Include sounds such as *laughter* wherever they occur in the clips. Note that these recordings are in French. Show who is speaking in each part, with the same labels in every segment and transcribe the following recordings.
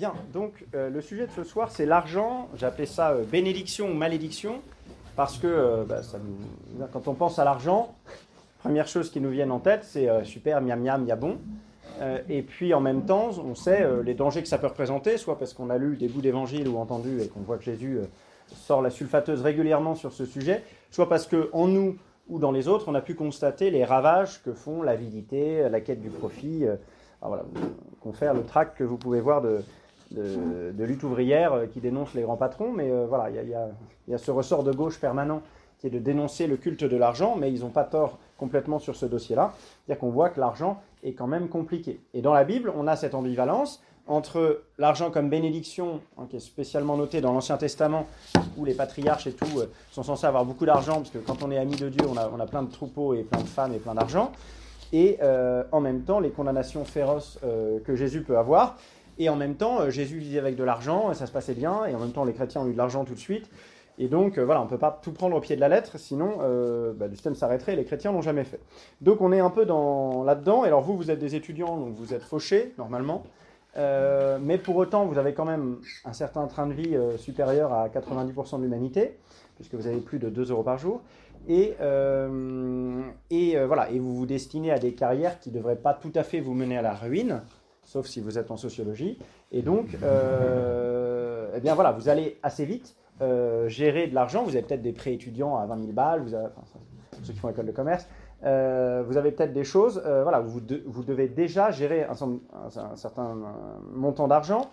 Speaker 1: Bien, donc euh, le sujet de ce soir, c'est l'argent. Appelé ça euh, bénédiction ou malédiction, parce que euh, bah, quand on pense à l'argent, première chose qui nous vient en tête, c'est super, miam miam, a bon. Et puis en même temps, on sait les dangers que ça peut représenter, soit parce qu'on a lu des bouts d'évangile ou entendu et qu'on voit que Jésus sort la sulfateuse régulièrement sur ce sujet, soit parce que en nous ou dans les autres, on a pu constater les ravages que font l'avidité, la quête du profit. ah, voilà, confère le tract que vous pouvez voir de, de, lutte ouvrière euh, qui dénonce les grands patrons, mais euh, voilà, il y a, ce ressort de gauche permanent qui est de dénoncer le culte de l'argent, mais ils n'ont pas tort complètement sur ce dossier-là. C'est-à-dire qu'on voit que l'argent est quand même compliqué. Et dans la Bible, on a cette ambivalence entre l'argent comme bénédiction, hein, qui est spécialement noté dans l'Ancien Testament, où les patriarches et tout euh, sont censés avoir beaucoup d'argent, parce que quand on est ami de Dieu, on a, plein de troupeaux et plein de femmes et plein d'argent, et en même temps les condamnations féroces que Jésus peut avoir. Et en même temps, euh, Jésus vivait avec de l'argent, et ça se passait bien, et en même temps, les chrétiens ont eu de l'argent tout de suite. Et donc, euh, voilà, on ne peut pas tout prendre au pied de la lettre, sinon euh, bah, le système s'arrêterait et les chrétiens l'ont jamais fait. Donc, on est un peu dans, là-dedans. Et alors, vous, vous êtes des étudiants, donc vous êtes fauchés, normalement. Mais pour autant, vous avez quand même un certain train de vie supérieur à 90% de l'humanité, puisque vous avez plus de 2 euros par jour. Et, voilà, et vous vous destinez à des carrières qui ne devraient pas tout à fait vous mener à la ruine, sauf si vous êtes en sociologie. Et donc, euh, eh bien voilà, vous allez assez vite euh, gérer de l'argent. Vous avez peut-être des prêts étudiants à 20 000 balles, vous avez, ceux qui font école de commerce. Euh, vous avez peut-être des choses, voilà, vous, vous devez déjà gérer un, certain- montant d'argent.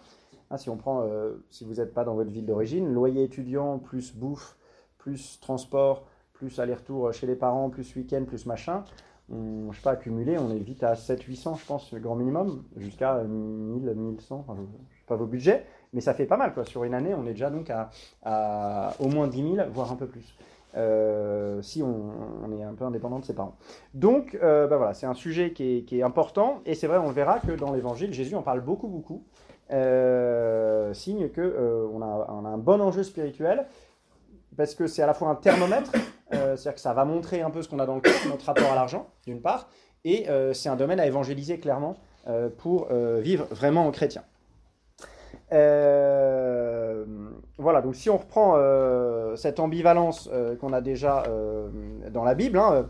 Speaker 1: Hein, si on prend, si vous n'êtes pas dans votre ville d'origine, loyer étudiant, plus bouffe, plus transport, plus aller-retour chez les parents, plus week-end, plus machin, on, je sais pas, accumulé, on est vite à 700-800, je pense, le grand minimum, jusqu'à 1000, 1100, enfin, je, je sais pas vos budgets, mais ça fait pas mal, quoi. Sur une année, on est déjà donc à, au moins 10 000, voire un peu plus. Euh, si on, est un peu indépendant de ses parents. Donc, euh, bah voilà, c'est un sujet qui est, qui est important, et c'est vrai, on le verra que dans l'évangile, Jésus en parle beaucoup, beaucoup. Euh, signe que euh, a, on a un bon enjeu spirituel, parce que c'est à la fois un thermomètre, euh, c'est-à-dire que ça va montrer un peu ce qu'on a dans le cœur, notre rapport à l'argent, d'une part, et euh, c'est un domaine à évangéliser clairement euh, pour vivre vraiment en chrétien. Voilà, donc si on reprend cette ambivalence qu'on a déjà dans la Bible, hein,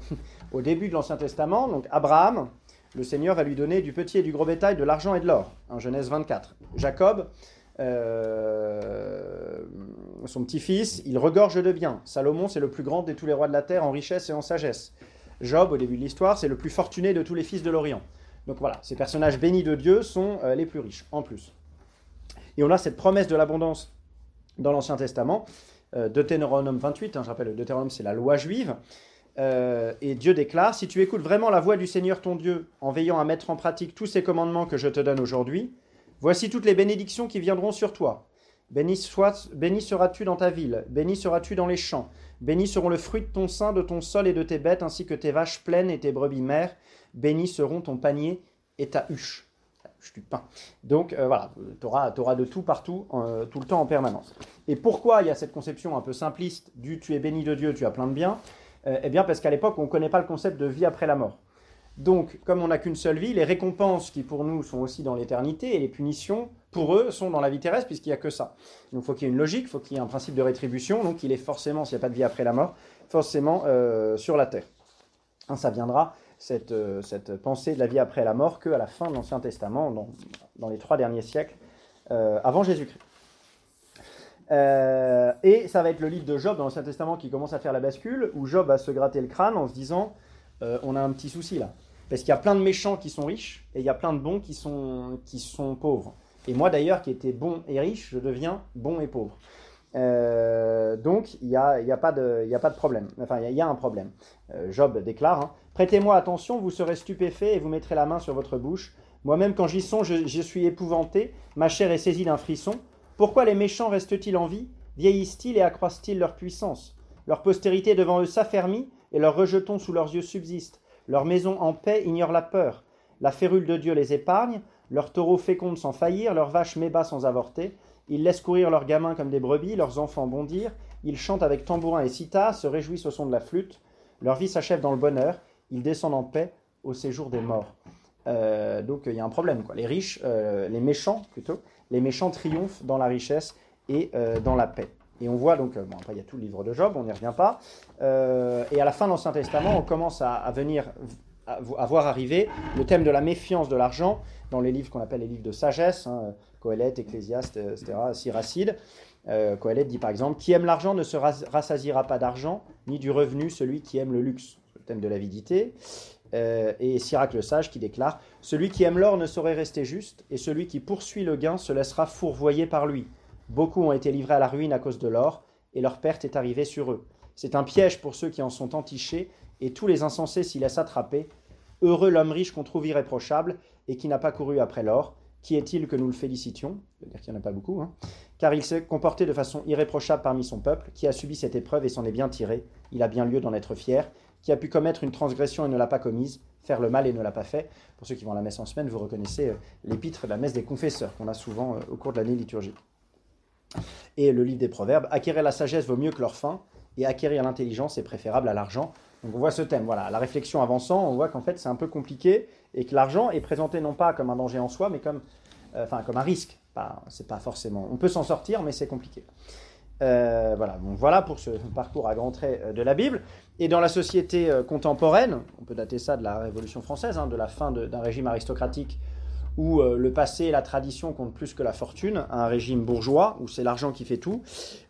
Speaker 1: au début de l'Ancien Testament, donc Abraham, le Seigneur va lui donner du petit et du gros bétail, de l'argent et de l'or, en Genèse 24. Jacob, son petit-fils, il regorge de biens. Salomon, c'est le plus grand de tous les rois de la terre en richesse et en sagesse. Job, au début de l'histoire, c'est le plus fortuné de tous les fils de l'Orient. Donc voilà, ces personnages bénis de Dieu sont euh, les plus riches, en plus. Et on a cette promesse de l'abondance dans l'Ancien Testament, euh, Deutéronome 28, hein, je rappelle, le Deutéronome c'est la loi juive, Euh, et Dieu déclare, si tu écoutes vraiment la voix du Seigneur ton Dieu, en veillant à mettre en pratique tous ces commandements que je te donne aujourd'hui, voici toutes les bénédictions qui viendront sur toi. Béni, béni seras-tu dans ta ville, béni seras-tu dans les champs, béni seront le fruit de ton sein, de ton sol et de tes bêtes, ainsi que tes vaches pleines et tes brebis mères, bénis seront ton panier et ta huche. La huche du pain. Donc euh, voilà, tu auras, de tout partout, euh, tout le temps en permanence. Et pourquoi il y a cette conception un peu simpliste du tu es béni de Dieu, tu as plein de biens? Euh, Eh bien parce qu'à l'époque, on ne connaît pas le concept de vie après la mort. Donc, comme on n'a qu'une seule vie, les récompenses qui pour nous sont aussi dans l'éternité et les punitions pour eux sont dans la vie terrestre puisqu'il n'y a que ça. Donc, il faut qu'il y ait une logique, il faut qu'il y ait un principe de rétribution. Donc, il est forcément, s'il n'y a pas de vie après la mort, forcément euh, sur la terre. Hein, ça viendra, cette, euh, cette pensée de la vie après la mort, qu'à la fin de l'Ancien Testament, dans, les trois derniers siècles euh, avant Jésus-Christ. Et ça va être le livre de Job dans l'Ancien Testament qui commence à faire la bascule, où Job va se gratter le crâne en se disant on a un petit souci là. Parce qu'il y a plein de méchants qui sont riches et il y a plein de bons qui sont pauvres. Et moi d'ailleurs, qui étais bon et riche, je deviens bon et pauvre. Euh, donc il n'y a, y a, pas de- problème. Enfin, il y a, un problème. Euh, Job déclare hein, Prêtez-moi attention, vous serez stupéfait et vous mettrez la main sur votre bouche. Moi-même, quand j'y songe, je, je suis épouvanté, ma chair est saisie d'un frisson. Pourquoi les méchants restent-ils en vie? Vieillissent-ils et accroissent-ils leur puissance? Leur postérité devant eux s'affermit et leurs rejetons sous leurs yeux subsistent. Leur maison en paix ignore la peur. La férule de Dieu les épargne. Leurs taureaux fécondent sans faillir, leurs vaches mébat sans avorter. Ils laissent courir leurs gamins comme des brebis, leurs enfants bondir. Ils chantent avec tambourin et sitar, se réjouissent au son de la flûte. Leur vie s'achève dans le bonheur. Ils descendent en paix au séjour des morts. donc il y a un problème. Quoi. Les riches, les méchants plutôt, les méchants triomphent dans la richesse et dans la paix. Et on voit donc, bon, après il y a tout le livre de Job, on n'y revient pas. et à la fin de l'Ancien Testament, on commence à, venir à, voir arriver le thème de la méfiance de l'argent dans les livres qu'on appelle les livres de sagesse, hein, Coëlette, Ecclésiaste, etc., Siracide. Euh, Coëlette dit par exemple Qui aime l'argent ne se rassasiera pas d'argent, ni du revenu celui qui aime le luxe. Le thème de l'avidité. Euh, et Sirac le sage qui déclare Celui qui aime l'or ne saurait rester juste, et celui qui poursuit le gain se laissera fourvoyer par lui. Beaucoup ont été livrés à la ruine à cause de l'or, et leur perte est arrivée sur eux. C'est un piège pour ceux qui en sont entichés, et tous les insensés s'y laissent attraper. Heureux l'homme riche qu'on trouve irréprochable, et qui n'a pas couru après l'or. Qui est-il que nous le félicitions dire qu'il n'y en a pas beaucoup. Hein. Car il s'est comporté de façon irréprochable parmi son peuple, qui a subi cette épreuve et s'en est bien tiré. Il a bien lieu d'en être fier. Qui a pu commettre une transgression et ne l'a pas commise, faire le mal et ne l'a pas fait. Pour ceux qui vont à la messe en semaine, vous reconnaissez euh, l'épître de la messe des confesseurs qu'on a souvent euh, au cours de l'année liturgique. Et le livre des Proverbes, acquérir la sagesse vaut mieux que leur faim, et acquérir l'intelligence est préférable à l'argent. Donc on voit ce thème, voilà, la réflexion avançant, on voit qu'en fait c'est un peu compliqué et que l'argent est présenté non pas comme un danger en soi, mais comme, euh, enfin, comme un risque. c'est pas forcément. On peut s'en sortir, mais c'est compliqué. Euh, voilà, voilà pour ce parcours à grands traits euh, de la Bible. Et dans la société contemporaine, on peut dater ça de la Révolution française, hein, de la fin d'un régime aristocratique où le passé et la tradition comptent plus que la fortune, un régime bourgeois où c'est l'argent qui fait tout.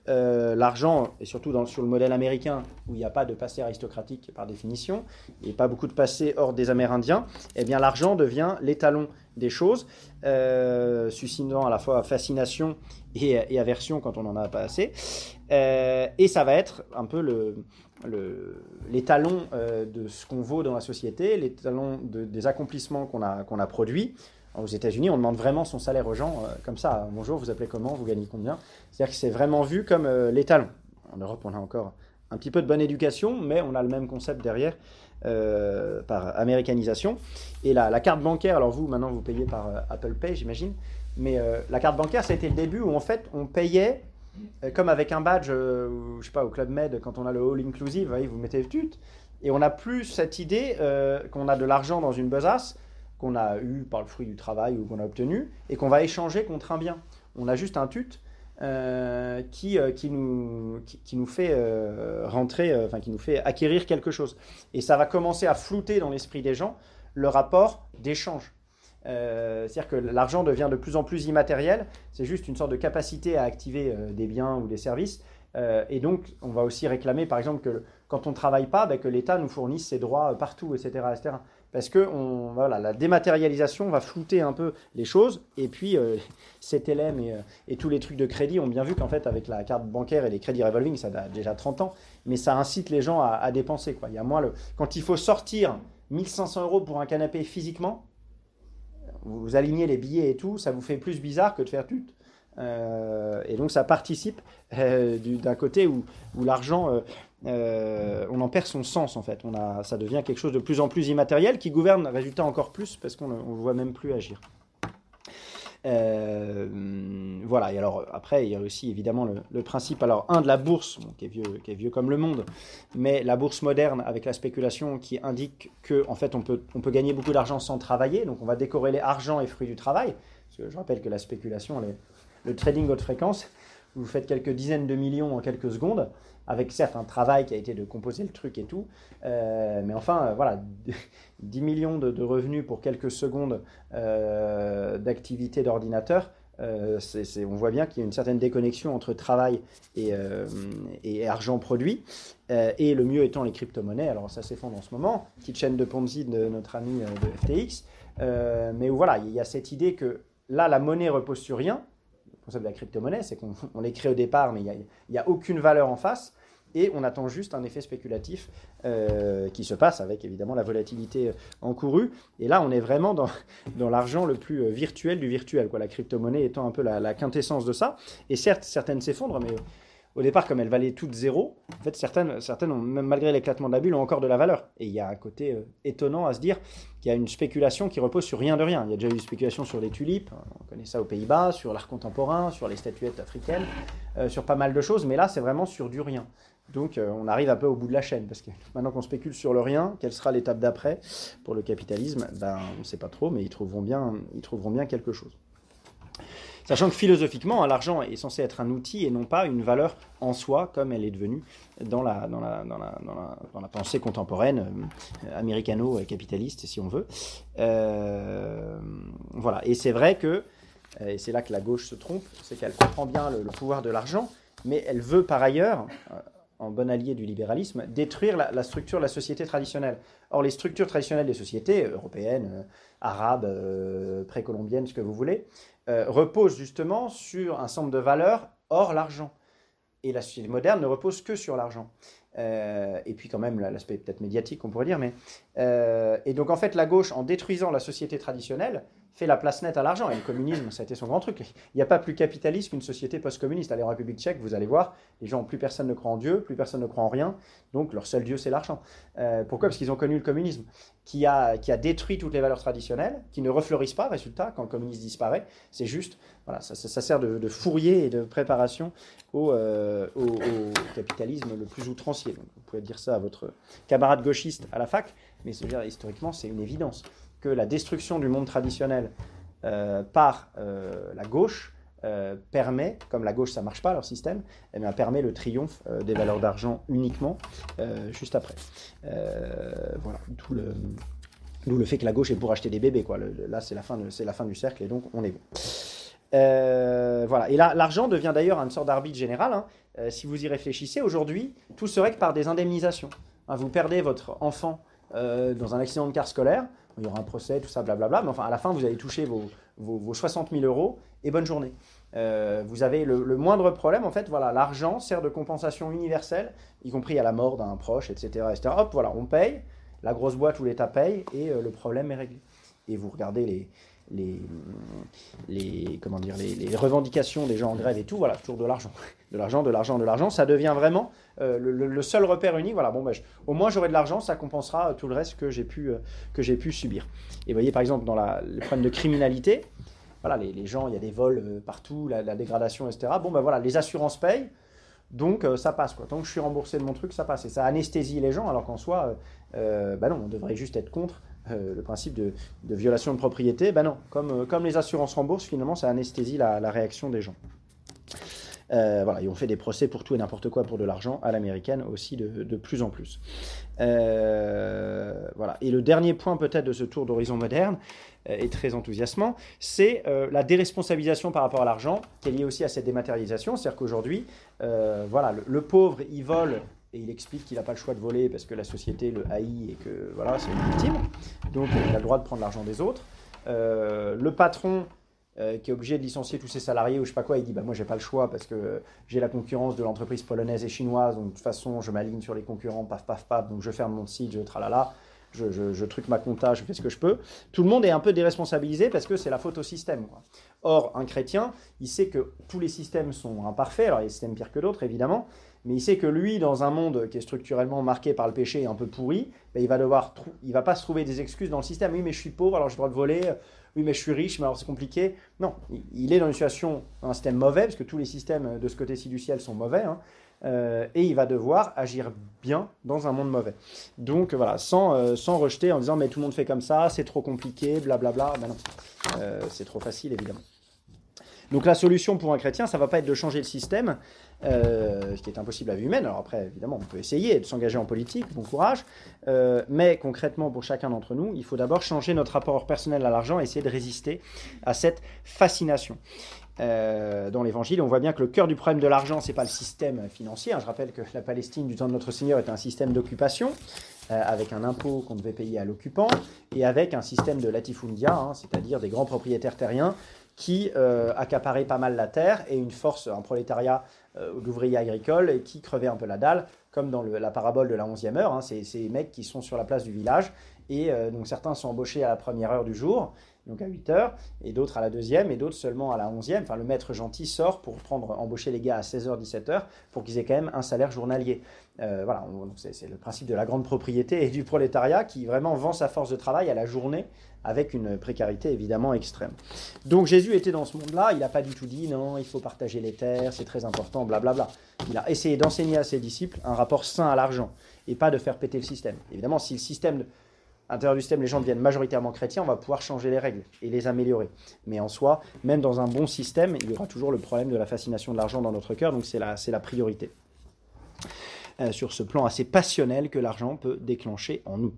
Speaker 1: Euh, l'argent, et surtout dans, sur le modèle américain, où il n'y a pas de passé aristocratique par définition, et pas beaucoup de passé hors des Amérindiens, eh bien l'argent devient l'étalon des choses, euh, suscitant à la fois fascination et, aversion quand on n'en a pas assez. Euh, et ça va être un peu le, l'étalon de ce qu'on vaut dans la société, de, des accomplissements qu'on a, qu'on a produits. Aux États-Unis, on demande vraiment son salaire aux gens euh, comme ça. Bonjour, vous appelez comment Vous gagnez combien? C'est-à-dire que c'est vraiment vu comme euh, l'étalon. En Europe, on a encore un petit peu de bonne éducation, mais on a le même concept derrière euh, par américanisation. Et la, la, carte bancaire, alors vous, maintenant, vous payez par Apple Pay, j'imagine. Mais la carte bancaire, ça a été le début où en fait, on payait comme avec un badge, je sais pas, au Club Med, quand on a le all inclusive, vous, mettez tut, et on n'a plus cette idée qu'on a de l'argent dans une besace qu'on a eu par le fruit du travail ou qu'on a obtenu, et qu'on va échanger contre un bien. On a juste un tut euh, qui, euh, qui, nous, qui, nous fait euh, rentrer, enfin qui nous fait acquérir quelque chose. Et ça va commencer à flouter dans l'esprit des gens le rapport d'échange. C'est-à-dire que l'argent devient de plus en plus immatériel, c'est juste une sorte de capacité à activer des biens ou des services. et donc, on va aussi réclamer, par exemple, que quand on ne travaille pas, ben, que l'État nous fournisse ses droits partout, etc. etc parce que on, voilà, la dématérialisation va flouter un peu les choses. Et puis, euh, *laughs* CTLM et, euh, et, tous les trucs de crédit ont bien vu qu'en fait, avec la carte bancaire et les crédits revolving, ça a déjà 30 ans, mais ça incite les gens à, dépenser. Quoi. Il y a moins le... Quand il faut sortir 1500 euros pour un canapé physiquement, vous, alignez les billets et tout, ça vous fait plus bizarre que de faire tout. Euh, et donc ça participe euh, d'un côté où, où l'argent euh, on en perd son sens en fait. Ça devient quelque chose de plus en plus immatériel qui gouverne, résultat encore plus parce qu'on ne voit même plus agir. Euh, voilà, et alors après, il y a aussi évidemment le, principe, alors un de la bourse, qui, est vieux, qui est vieux comme le monde, mais la bourse moderne avec la spéculation qui indique que en fait on peut, on peut gagner beaucoup d'argent sans travailler, donc on va décorréler argent et fruits du travail, parce que je rappelle que la spéculation, le trading haute fréquence, vous faites quelques dizaines de millions en quelques secondes, avec certes un travail qui a été de composer le truc et tout, euh, mais enfin, euh, voilà, *laughs* 10 millions de, revenus pour quelques secondes euh, d'activité d'ordinateur, on voit bien qu'il y a une certaine déconnexion entre travail et, argent produit, et le mieux étant les crypto-monnaies, alors ça s'effondre en ce moment, petite chaîne de Ponzi de notre ami de FTX, mais voilà, il y a cette idée que là, la monnaie repose sur rien, le concept de la crypto-monnaie, c'est qu'on les crée au départ, mais il n'y a, aucune valeur en face et on attend juste un effet spéculatif euh, qui se passe avec évidemment la volatilité encourue. Et là, on est vraiment *laughs* dans, l'argent le plus euh, virtuel du virtuel, quoi. la crypto-monnaie étant un peu la, quintessence de ça. Et certes, certaines s'effondrent, mais au départ, comme elles valaient toutes zéro, en fait, certaines, certaines ont, même malgré l'éclatement de la bulle, ont encore de la valeur. Et il y a un côté euh, étonnant à se dire qu'il y a une spéculation qui repose sur rien de rien. Il y a déjà eu une spéculation sur les tulipes, on connaît ça aux Pays-Bas, sur l'art contemporain, sur les statuettes africaines. sur pas mal de choses, mais là, c'est vraiment sur du rien. Donc on arrive un peu au bout de la chaîne, parce que *laughs* maintenant qu'on spécule sur le rien, quelle sera l'étape d'après pour le capitalisme ben, On ne sait pas trop, mais ils trouveront bien, ils trouveront bien quelque chose. Sachant que philosophiquement, hein, l'argent est censé être un outil et non pas une valeur en soi, comme elle est devenue dans la, dans la, dans la, dans la, pensée contemporaine, euh, américano-capitaliste, si on veut. Euh, voilà. Et c'est vrai que, euh, et c'est là que la gauche se trompe, c'est qu'elle comprend bien le, pouvoir de l'argent, mais elle veut par ailleurs, en bon allié du libéralisme, détruire la, structure de la société traditionnelle. Or, les structures traditionnelles des sociétés, européennes, arabes, précolombiennes, ce que vous voulez, euh, repose justement sur un certain de valeurs hors l'argent. Et la société moderne ne repose que sur l'argent. Euh, et puis quand même l'aspect peut-être médiatique, on pourrait dire. Mais, euh, et donc en fait, la gauche, en détruisant la société traditionnelle, fait la place nette à l'argent. Et le communisme, ça a été son grand truc. Il n'y a pas plus capitaliste qu'une société post-communiste. Allez en République tchèque, vous allez voir, les gens, plus personne ne croit en Dieu, plus personne ne croit en rien. Donc leur seul Dieu, c'est l'argent. Euh, pourquoi? Parce qu'ils ont connu le communisme, qui a, qui a détruit toutes les valeurs traditionnelles, qui ne refleurissent pas, résultat, quand le communisme disparaît. C'est juste, voilà, ça, sert de, fourrier et de préparation au, euh, capitalisme le plus outrancier. Vous pouvez dire ça à votre camarade gauchiste à la fac, mais dire, historiquement, c'est une évidence que la destruction du monde traditionnel euh, par euh, la gauche euh, permet, comme la gauche ça marche pas leur système, eh bien, permet le triomphe des valeurs d'argent uniquement juste après. voilà, d'où le, le, fait que la gauche est pour acheter des bébés. Quoi. là, c'est la, fin de, la fin du cercle et donc on est bon. voilà. Et là, l'argent devient d'ailleurs une sorte d'arbitre général. Hein. si vous y réfléchissez, aujourd'hui, tout se règle par des indemnisations. Hein, vous perdez votre enfant dans un accident de car scolaire, il y aura un procès, tout ça, blablabla. Mais enfin, à la fin, vous allez toucher vos, vos, 60 000 euros et bonne journée. Euh, vous avez le, moindre problème, en fait, voilà, l'argent sert de compensation universelle, y compris à la mort d'un proche, etc., etc. Hop, voilà, on paye, la grosse boîte ou l'État paye, et euh, le problème est réglé. Et vous regardez les, les, les, comment dire, les, revendications des gens en grève et tout, voilà, toujours de l'argent. *laughs* De l'argent, de l'argent, de l'argent, ça devient vraiment euh, le, seul repère unique. Voilà, bon, ben, au moins j'aurai de l'argent, ça compensera tout le reste que j'ai pu, euh, pu subir. Et vous voyez, par exemple, dans la, le problème de criminalité, voilà, les, gens, il y a des vols euh, partout, la, dégradation, etc. Bon, ben voilà, les assurances payent. Donc ça passe quoi. Tant que je suis remboursé de mon truc, ça passe. Et ça anesthésie les gens, alors qu'en soi, bah non, on devrait juste être contre euh, le principe de, violation de propriété, ben non, comme, euh, comme les assurances remboursent, finalement, ça anesthésie la, réaction des gens. Euh, voilà, ils ont fait des procès pour tout et n'importe quoi pour de l'argent à l'américaine aussi de, plus en plus. voilà. Et le dernier point peut-être de ce tour d'horizon moderne est très enthousiasmant, c'est la déresponsabilisation par rapport à l'argent qui est liée aussi à cette dématérialisation. C'est-à-dire qu'aujourd'hui, voilà, le, pauvre, il vole et il explique qu'il n'a pas le choix de voler parce que la société le haït et que voilà, c'est une victime. Donc il a le droit de prendre l'argent des autres. Euh, le patron euh, qui est obligé de licencier tous ses salariés ou je sais pas quoi, il dit bah moi j'ai pas le choix parce que j'ai la concurrence de l'entreprise polonaise et chinoise, donc de toute façon je m'aligne sur les concurrents, paf paf paf, donc je ferme mon site, je tralala. Je, truc ma compta, je fais ce que je peux. Tout le monde est un peu déresponsabilisé parce que c'est la faute au système. Or, un chrétien, il sait que tous les systèmes sont imparfaits. Alors, il y a des systèmes pires que d'autres, évidemment mais il sait que lui, dans un monde qui est structurellement marqué par le péché et un peu pourri, ben, il va devoir, il va pas se trouver des excuses dans le système. Oui, mais je suis pauvre, alors j'ai le voler. Oui, mais je suis riche, mais alors c'est compliqué. Non, il est dans une situation, un système mauvais, parce que tous les systèmes de ce côté-ci du ciel sont mauvais, hein, euh, et il va devoir agir bien dans un monde mauvais. Donc voilà, sans, euh, sans rejeter en disant mais tout le monde fait comme ça, c'est trop compliqué, blablabla. Ben non, euh, c'est trop facile évidemment. Donc la solution pour un chrétien, ça va pas être de changer le système, euh, ce qui est impossible à vue humaine. Alors après, évidemment, on peut essayer de s'engager en politique, bon courage, euh, mais concrètement, pour chacun d'entre nous, il faut d'abord changer notre rapport personnel à l'argent et essayer de résister à cette fascination. Euh, dans l'évangile, on voit bien que le cœur du problème de l'argent, c'est pas le système financier. Hein. Je rappelle que la Palestine du temps de notre Seigneur était un système d'occupation avec un impôt qu'on devait payer à l'occupant et avec un système de latifundia, hein, c'est-à-dire des grands propriétaires terriens qui euh, accaparait pas mal la terre et une force, un prolétariat euh, d'ouvriers agricoles qui crevait un peu la dalle, comme dans la parabole de la 11e heure. Hein, c'est ces mecs qui sont sur la place du village et euh, donc certains sont embauchés à la première heure du jour donc à 8 heures, et d'autres à la deuxième, et d'autres seulement à la onzième. Enfin, le maître gentil sort pour prendre, embaucher les gars à 16h, 17h, pour qu'ils aient quand même un salaire journalier. Euh, voilà, c'est le principe de la grande propriété et du prolétariat qui vraiment vend sa force de travail à la journée avec une précarité évidemment extrême. Donc Jésus était dans ce monde-là, il n'a pas du tout dit non, il faut partager les terres, c'est très important, blablabla. Il a essayé d'enseigner à ses disciples un rapport sain à l'argent et pas de faire péter le système. Évidemment, si le système à l'intérieur du système, les gens deviennent majoritairement chrétiens, on va pouvoir changer les règles et les améliorer. Mais en soi, même dans un bon système, il y aura toujours le problème de la fascination de l'argent dans notre cœur, donc c'est la, la priorité. Euh, sur ce plan assez passionnel que l'argent peut déclencher en nous.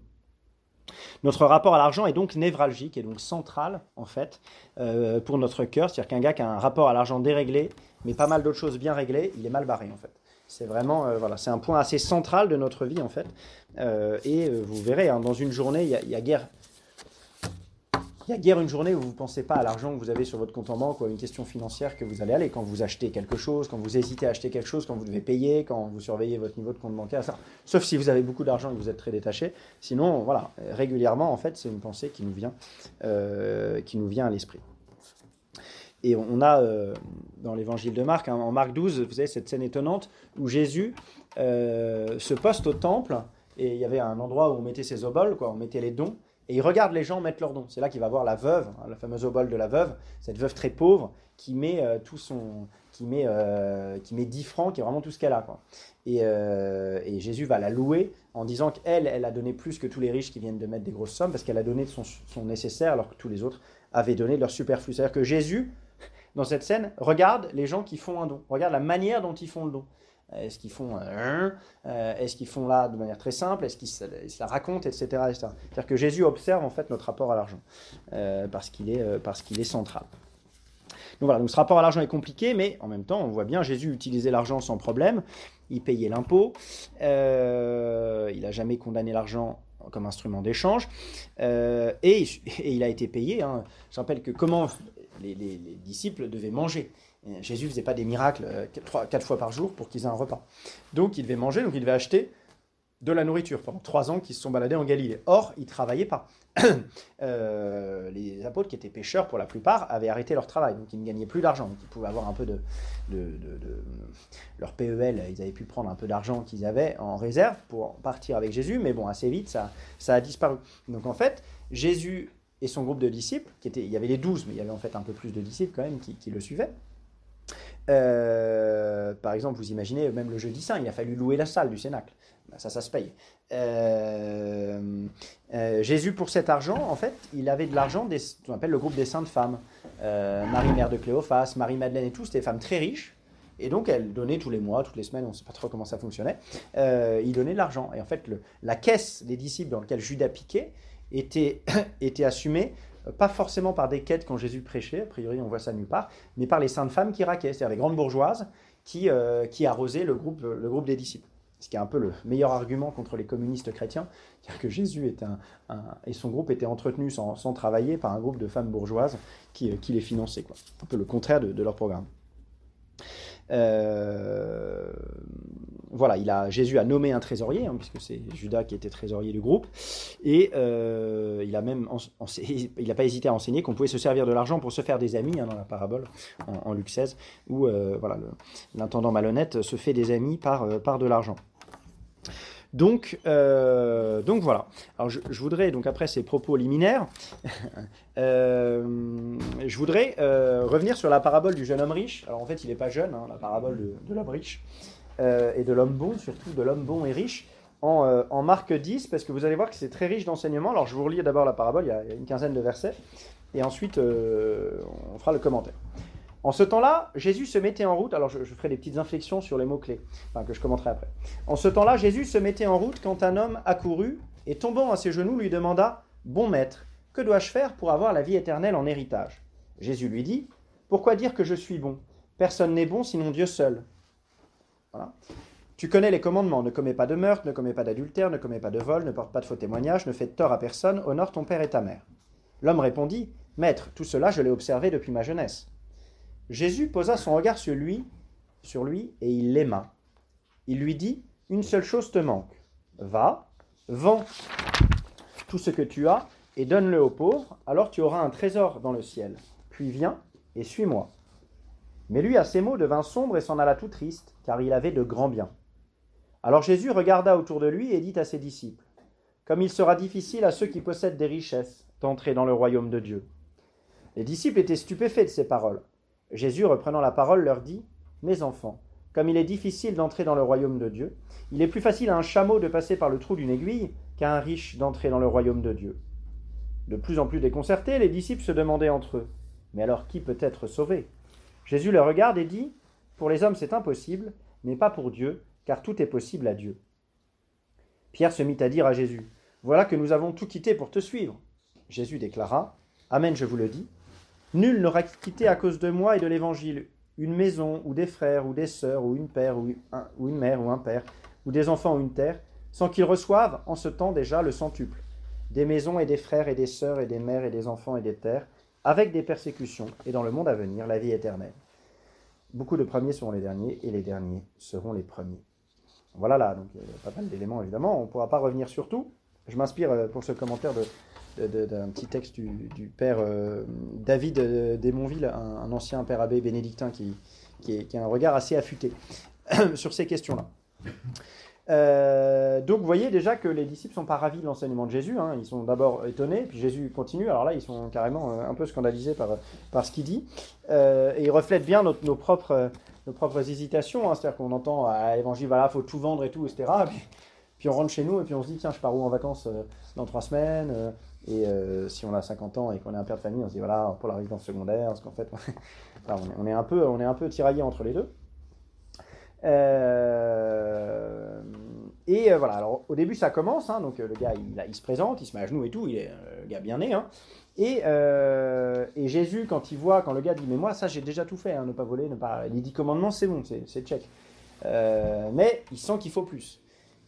Speaker 1: Notre rapport à l'argent est donc névralgique et donc central, en fait, euh, pour notre cœur. C'est-à-dire qu'un gars qui a un rapport à l'argent déréglé, mais pas mal d'autres choses bien réglées, il est mal barré, en fait. C'est vraiment, euh, voilà, c'est un point assez central de notre vie, en fait. Et vous verrez, hein, dans une journée, il y, a guère il y a guère une journée où vous ne pensez pas à l'argent que vous avez sur votre compte en banque ou à une question financière que vous allez aller quand vous achetez quelque chose, quand vous hésitez à acheter quelque chose, quand vous devez payer, quand vous surveillez votre niveau de compte bancaire, ça. Sauf si vous avez beaucoup d'argent et que vous êtes très détaché. Sinon, voilà, régulièrement, en fait, c'est une pensée qui nous vient, euh, qui nous vient à l'esprit. Et on a euh, dans l'évangile de Marc, hein, en Marc 12, vous avez cette scène étonnante où Jésus euh, se poste au temple et il y avait un endroit où on mettait ses oboles, quoi, on mettait les dons. Et il regarde les gens mettre leurs dons. C'est là qu'il va voir la veuve, hein, la fameuse obole de la veuve, cette veuve très pauvre qui met euh, tout son, qui met, euh, qui met 10 francs, qui est vraiment tout ce qu'elle a. Quoi. Et, euh, et, Jésus va la louer en disant qu'elle, elle a donné plus que tous les riches qui viennent de mettre des grosses sommes, parce qu'elle a donné son, son, nécessaire alors que tous les autres avaient donné leur superflu. C'est-à-dire que Jésus, dans cette scène, regarde les gens qui font un don, regarde la manière dont ils font le don. Est-ce qu'ils font euh, Est-ce qu'ils font là de manière très simple? Est-ce qu'ils se la racontent, etc. C'est-à-dire que Jésus observe en fait notre rapport à l'argent euh, parce qu'il est, euh, central. Donc voilà, donc ce rapport à l'argent est compliqué, mais en même temps, on voit bien Jésus utiliser l'argent sans problème. Il payait l'impôt. il n'a jamais condamné l'argent comme instrument d'échange. Et, et, il a été payé. Hein. Je rappelle que comment les, les disciples devaient manger. Jésus ne faisait pas des miracles euh, quatre fois par jour pour qu'ils aient un repas. Donc il devait manger, donc il devait acheter de la nourriture pendant trois ans qu'ils se sont baladés en Galilée. Or, ils ne travaillaient pas. *clears throat* Euh, les apôtres qui étaient pêcheurs pour la plupart avaient arrêté leur travail, donc ils ne gagnaient plus d'argent. Ils pouvaient avoir un peu de, leur PEL, ils avaient pu prendre un peu d'argent qu'ils avaient en réserve pour partir avec Jésus, mais bon, assez vite, ça, ça a disparu. Donc en fait, Jésus et son groupe de disciples, il y avait les douze, mais il y avait en fait un peu plus de disciples quand même qui le suivaient, euh, par exemple, vous imaginez même le jeudi saint, il a fallu louer la salle du Cénacle. Ben, ça, ça se paye. Euh, euh, Jésus, pour cet argent, en fait, il avait de l'argent, des, qu'on appelle le groupe des saintes femmes. Marie, mère de Cléophas, Marie-Madeleine et tout, c'était des femmes très riches. Et donc, elles donnaient tous les mois, toutes les semaines, on ne sait pas trop comment ça fonctionnait, ils donnaient de l'argent. Et en fait, la caisse des disciples dans laquelle Judas piquait était, *coughs* était assumée pas forcément par des quêtes quand Jésus prêchait, a priori on voit ça nulle part, mais par les saintes femmes qui raquaient, c'est-à-dire les grandes bourgeoises qui, euh, arrosaient le groupe, le groupe des disciples. Ce qui est un peu le meilleur argument contre les communistes chrétiens, c'est-à-dire que Jésus était un, et son groupe était entretenu sans, travailler par un groupe de femmes bourgeoises qui, les finançaient. Quoi. Un peu le contraire de leur programme. Euh, voilà, il a, Jésus a nommé un trésorier, hein, puisque c'est Judas qui était trésorier du groupe, et euh, il a même, *laughs* il n'a pas hésité à enseigner qu'on pouvait se servir de l'argent pour se faire des amis, hein, dans la parabole en, Luc 16, où euh, voilà, l'intendant malhonnête se fait des amis par, par de l'argent. Donc, donc voilà. Alors je, voudrais, donc après ces propos liminaires, *laughs* je voudrais revenir sur la parabole du jeune homme riche. Alors en fait, il n'est pas jeune, hein, la parabole de, l'homme riche. Euh, et de l'homme bon, surtout de l'homme bon et riche, en, euh, en, Marc 10, parce que vous allez voir que c'est très riche d'enseignements. Alors je vous relis d'abord la parabole, il y, a, une quinzaine de versets, et ensuite euh, on fera le commentaire. En ce temps-là, Jésus se mettait en route, alors je, ferai des petites inflexions sur les mots-clés, enfin, que je commenterai après. En ce temps-là, Jésus se mettait en route quand un homme accourut, et tombant à ses genoux, lui demanda, Bon maître, que dois-je faire pour avoir la vie éternelle en héritage? Jésus lui dit, Pourquoi dire que je suis bon? Personne n'est bon sinon Dieu seul. Tu connais les commandements, ne commets pas de meurtre, ne commets pas d'adultère, ne commets pas de vol, ne porte pas de faux témoignages, ne fais tort à personne, honore ton père et ta mère. L'homme répondit, Maître, tout cela je l'ai observé depuis ma jeunesse. Jésus posa son regard sur lui, et il l'aima. Il lui dit, Une seule chose te manque. Va, vends tout ce que tu as et donne-le aux pauvres, alors tu auras un trésor dans le ciel. Puis viens et suis-moi. Mais lui, à ces mots, devint sombre et s'en alla tout triste, car il avait de grands biens. Alors Jésus regarda autour de lui et dit à ses disciples, Comme il sera difficile à ceux qui possèdent des richesses d'entrer dans le royaume de Dieu. Les disciples étaient stupéfaits de ces paroles. Jésus, reprenant la parole, leur dit, Mes enfants, comme il est difficile d'entrer dans le royaume de Dieu, il est plus facile à un chameau de passer par le trou d'une aiguille qu'à un riche d'entrer dans le royaume de Dieu. De plus en plus déconcertés, les disciples se demandaient entre eux, Mais alors qui peut être sauvé? Jésus le regarde et dit, Pour les hommes c'est impossible, mais pas pour Dieu, car tout est possible à Dieu. Pierre se mit à dire à Jésus, Voilà que nous avons tout quitté pour te suivre. Jésus déclara, Amen, je vous le dis, Nul n'aura quitté à cause de moi et de l'Évangile une maison, ou des frères, ou des sœurs, ou une père, ou, une mère, ou un père, ou des enfants, ou une terre, sans qu'ils reçoivent en ce temps déjà le centuple, des maisons et des frères et des sœurs et des mères et des enfants et des terres, avec des persécutions, et dans le monde à venir, la vie éternelle. Beaucoup de premiers seront les derniers, et les derniers seront les premiers. Voilà là, donc il y a pas mal d'éléments évidemment, on ne pourra pas revenir sur tout. Je m'inspire euh, pour ce commentaire d'un petit texte du, père euh, David euh, Desmonville, un, ancien père abbé bénédictin qui, qui, a un regard assez affûté *coughs* sur ces questions-là. Euh, donc vous voyez déjà que les disciples sont pas ravis de l'enseignement de Jésus. Hein. Ils sont d'abord étonnés, puis Jésus continue. Alors là, ils sont carrément un peu scandalisés par, par ce qu'il dit. Et ils reflètent bien nos, propres, nos propres hésitations. Hein. C'est-à-dire qu'on entend à l'évangile, voilà, faut tout vendre et tout, etc. Puis, on rentre chez nous et puis on se dit, tiens, je pars où en vacances dans trois semaines Et si on a 50 ans et qu'on est un père de famille, on se dit, voilà, pour la résidence secondaire, parce qu'en fait, *laughs* on, est un peu, on est un peu tiraillé entre les deux. Euh, et euh, voilà, alors au début ça commence, hein, donc euh, le gars il, se présente, il se met à genoux et tout, il est le gars bien né. Hein, et, et, Jésus, quand il voit, quand le gars dit Mais moi ça j'ai déjà tout fait, hein, ne pas voler, ne pas. Les dix commandements c'est bon, c'est check. mais il sent qu'il faut plus.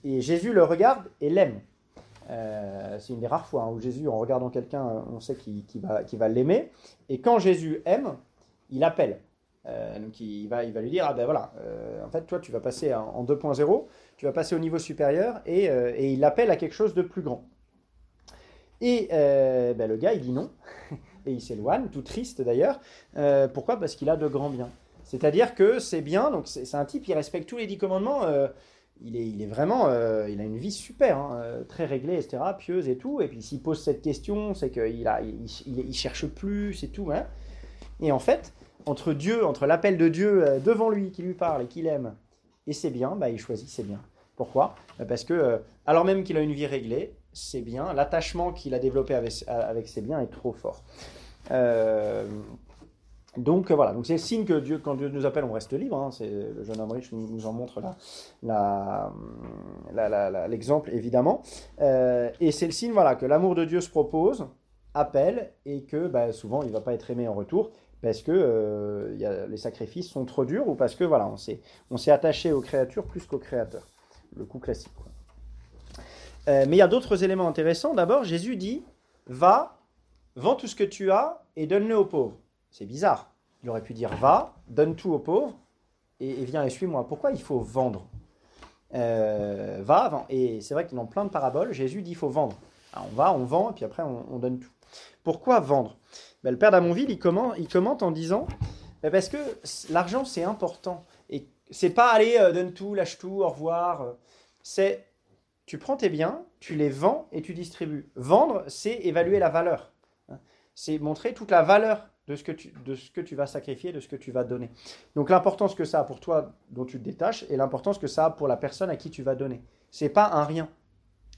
Speaker 1: Et Jésus le regarde et l'aime. C'est une des rares fois où Jésus, en regardant quelqu'un, on sait qu'il va, l'aimer. Et quand Jésus aime, il appelle. Euh, donc il va, lui dire, ah ben voilà, euh, en fait toi tu vas passer en, 2.0, tu vas passer au niveau supérieur et, euh, et il appelle à quelque chose de plus grand. Et ben, le gars il dit non, *laughs* et il s'éloigne, tout triste d'ailleurs. pourquoi? Parce qu'il a de grands biens. C'est-à-dire que c'est bien, donc c'est un type, il respecte tous les dix commandements, il, est, il est vraiment, il a une vie super, hein, très réglée, etc., pieuse et tout. Et puis s'il pose cette question, c'est qu'il il, il, cherche plus et tout. Hein. Et en fait, entre Dieu, entre l'appel de Dieu euh, devant lui, qui lui parle et qu'il aime, et c'est bien, bah, il choisit c'est bien. Pourquoi? Bah, Parce que, euh, alors même qu'il a une vie réglée, c'est bien, l'attachement qu'il a développé avec, ses biens est trop fort. Euh, donc voilà, donc c'est le signe que Dieu, quand Dieu nous appelle, on reste libre. Hein. le jeune homme riche nous, en montre l'exemple évidemment. et c'est le signe voilà que l'amour de Dieu se propose, appelle et que bah, souvent il ne va pas être aimé en retour parce que euh, les sacrifices sont trop durs ou parce que voilà, on s'est, attaché aux créatures plus qu'aux créateurs. Le coup classique. Euh, mais il y a d'autres éléments intéressants. D'abord, Jésus dit Va, vends tout ce que tu as et donne-le aux pauvres. C'est bizarre. Il aurait pu dire Va, donne tout aux pauvres et, viens et suis-moi. Pourquoi il faut vendre euh, Va, vends. Et c'est vrai que dans plein de paraboles, Jésus dit il faut vendre. on va, on vend et puis après on donne tout. Pourquoi vendre? Ben, le père d'Amonville, il commente, commente en disant ben, parce que l'argent, c'est important. Et c'est pas aller, euh, donne tout, lâche tout, au revoir. C'est tu prends tes biens, tu les vends et tu distribues. Vendre, c'est évaluer la valeur. Hein. C'est montrer toute la valeur de ce, que tu, de ce que tu vas sacrifier, de ce que tu vas donner. Donc l'importance que ça a pour toi, dont tu te détaches, et l'importance que ça a pour la personne à qui tu vas donner. C'est pas un rien.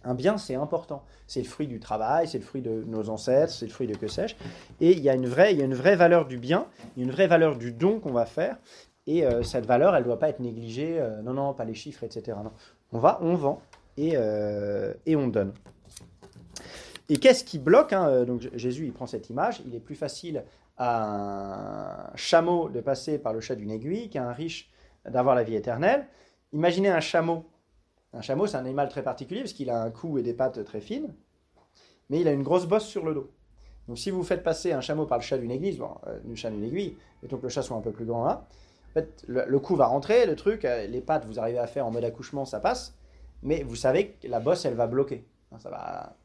Speaker 1: Un bien, c'est important. C'est le fruit du travail, c'est le fruit de nos ancêtres, c'est le fruit de que sais-je. Et il y, a une vraie, il y a une vraie valeur du bien, il y a une vraie valeur du don qu'on va faire. Et euh, cette valeur, elle ne doit pas être négligée. Euh, non, non, pas les chiffres, etc. Non. On va, on vend et, euh, et on donne. Et qu'est-ce qui bloque hein, Donc Jésus, il prend cette image. Il est plus facile à un chameau de passer par le chat d'une aiguille qu'à un riche d'avoir la vie éternelle. Imaginez un chameau un chameau, c'est un animal très particulier parce qu'il a un cou et des pattes très fines, mais il a une grosse bosse sur le dos. Donc si vous faites passer un chameau par le chat d'une église, euh, une chat d'une aiguille, et donc le chat soit un peu plus grand là, en fait, le, cou va rentrer, le truc, euh, les pattes, vous arrivez à faire en mode accouchement, ça passe, mais vous savez que la bosse, elle va bloquer. Hein, ça va,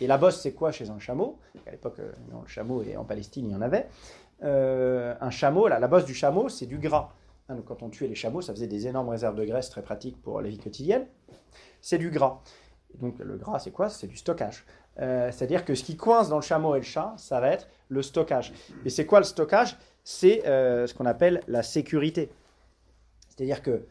Speaker 1: Et la bosse, c'est quoi chez un chameau? À l'époque, euh, le chameau et en Palestine, il y en avait. Euh, un chameau, la bosse du chameau, c'est du gras. Hein, quand on tuait les chameaux, ça faisait des énormes réserves de graisse très pratiques pour la vie quotidienne. C'est du gras. donc le gras, c'est quoi? C'est du stockage. Euh, c'est-à-dire que ce qui coince dans le chameau et le chat, ça va être le stockage. Et c'est quoi le stockage? C'est ce qu'on appelle la sécurité. C'est-à-dire que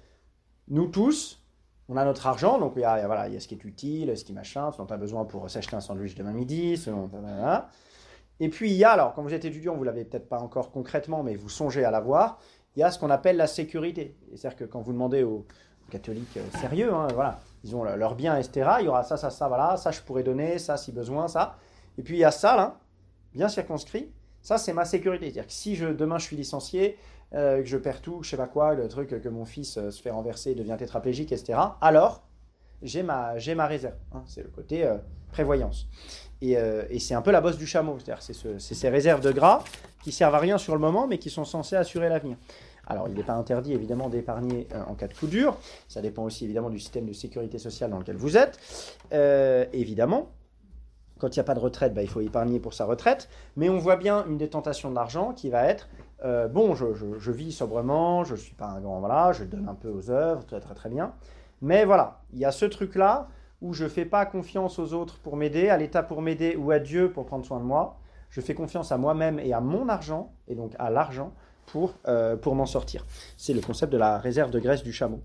Speaker 1: nous tous, on a notre argent, donc il y a, voilà, il y a ce qui est utile, ce qui machin, ce dont tu as besoin pour s'acheter un sandwich demain midi, Et puis il y a, alors quand vous êtes étudiant, vous l'avez peut-être pas encore concrètement, mais vous songez à l'avoir, il y a ce qu'on appelle la sécurité. C'est-à-dire que quand vous demandez aux catholiques euh, sérieux, hein, voilà, ils ont leurs biens, etc., il y aura ça, ça, ça, voilà, ça je pourrais donner, ça si besoin, ça. Et puis il y a ça, là, bien circonscrit, ça c'est ma sécurité. C'est-à-dire que si je, demain je suis licencié, euh, que je perds tout, je sais pas quoi, le truc que mon fils euh, se fait renverser, devient tétraplégique, etc. Alors, j'ai ma, j'ai ma réserve. Hein. c'est le côté euh, prévoyance. Et, et c'est un peu la bosse du chameau. C'est-à-dire c'est, ces réserves de gras qui servent à rien sur le moment, mais qui sont censées assurer l'avenir. Alors, il n'est pas interdit évidemment d'épargner en cas de coup dur. Ça dépend aussi évidemment du système de sécurité sociale dans lequel vous êtes. évidemment, quand il n'y a pas de retraite, bah, il faut épargner pour sa retraite. Mais on voit bien une détentation de l'argent qui va être euh, bon, je, vis sobrement, je ne suis pas un grand, voilà, je donne un peu aux œuvres, très très très bien. Mais voilà, il y a ce truc-là où je ne fais pas confiance aux autres pour m'aider, à l'État pour m'aider ou à Dieu pour prendre soin de moi. Je fais confiance à moi-même et à mon argent, et donc à l'argent, pour, euh, pour m'en sortir. C'est le concept de la réserve de graisse du chameau.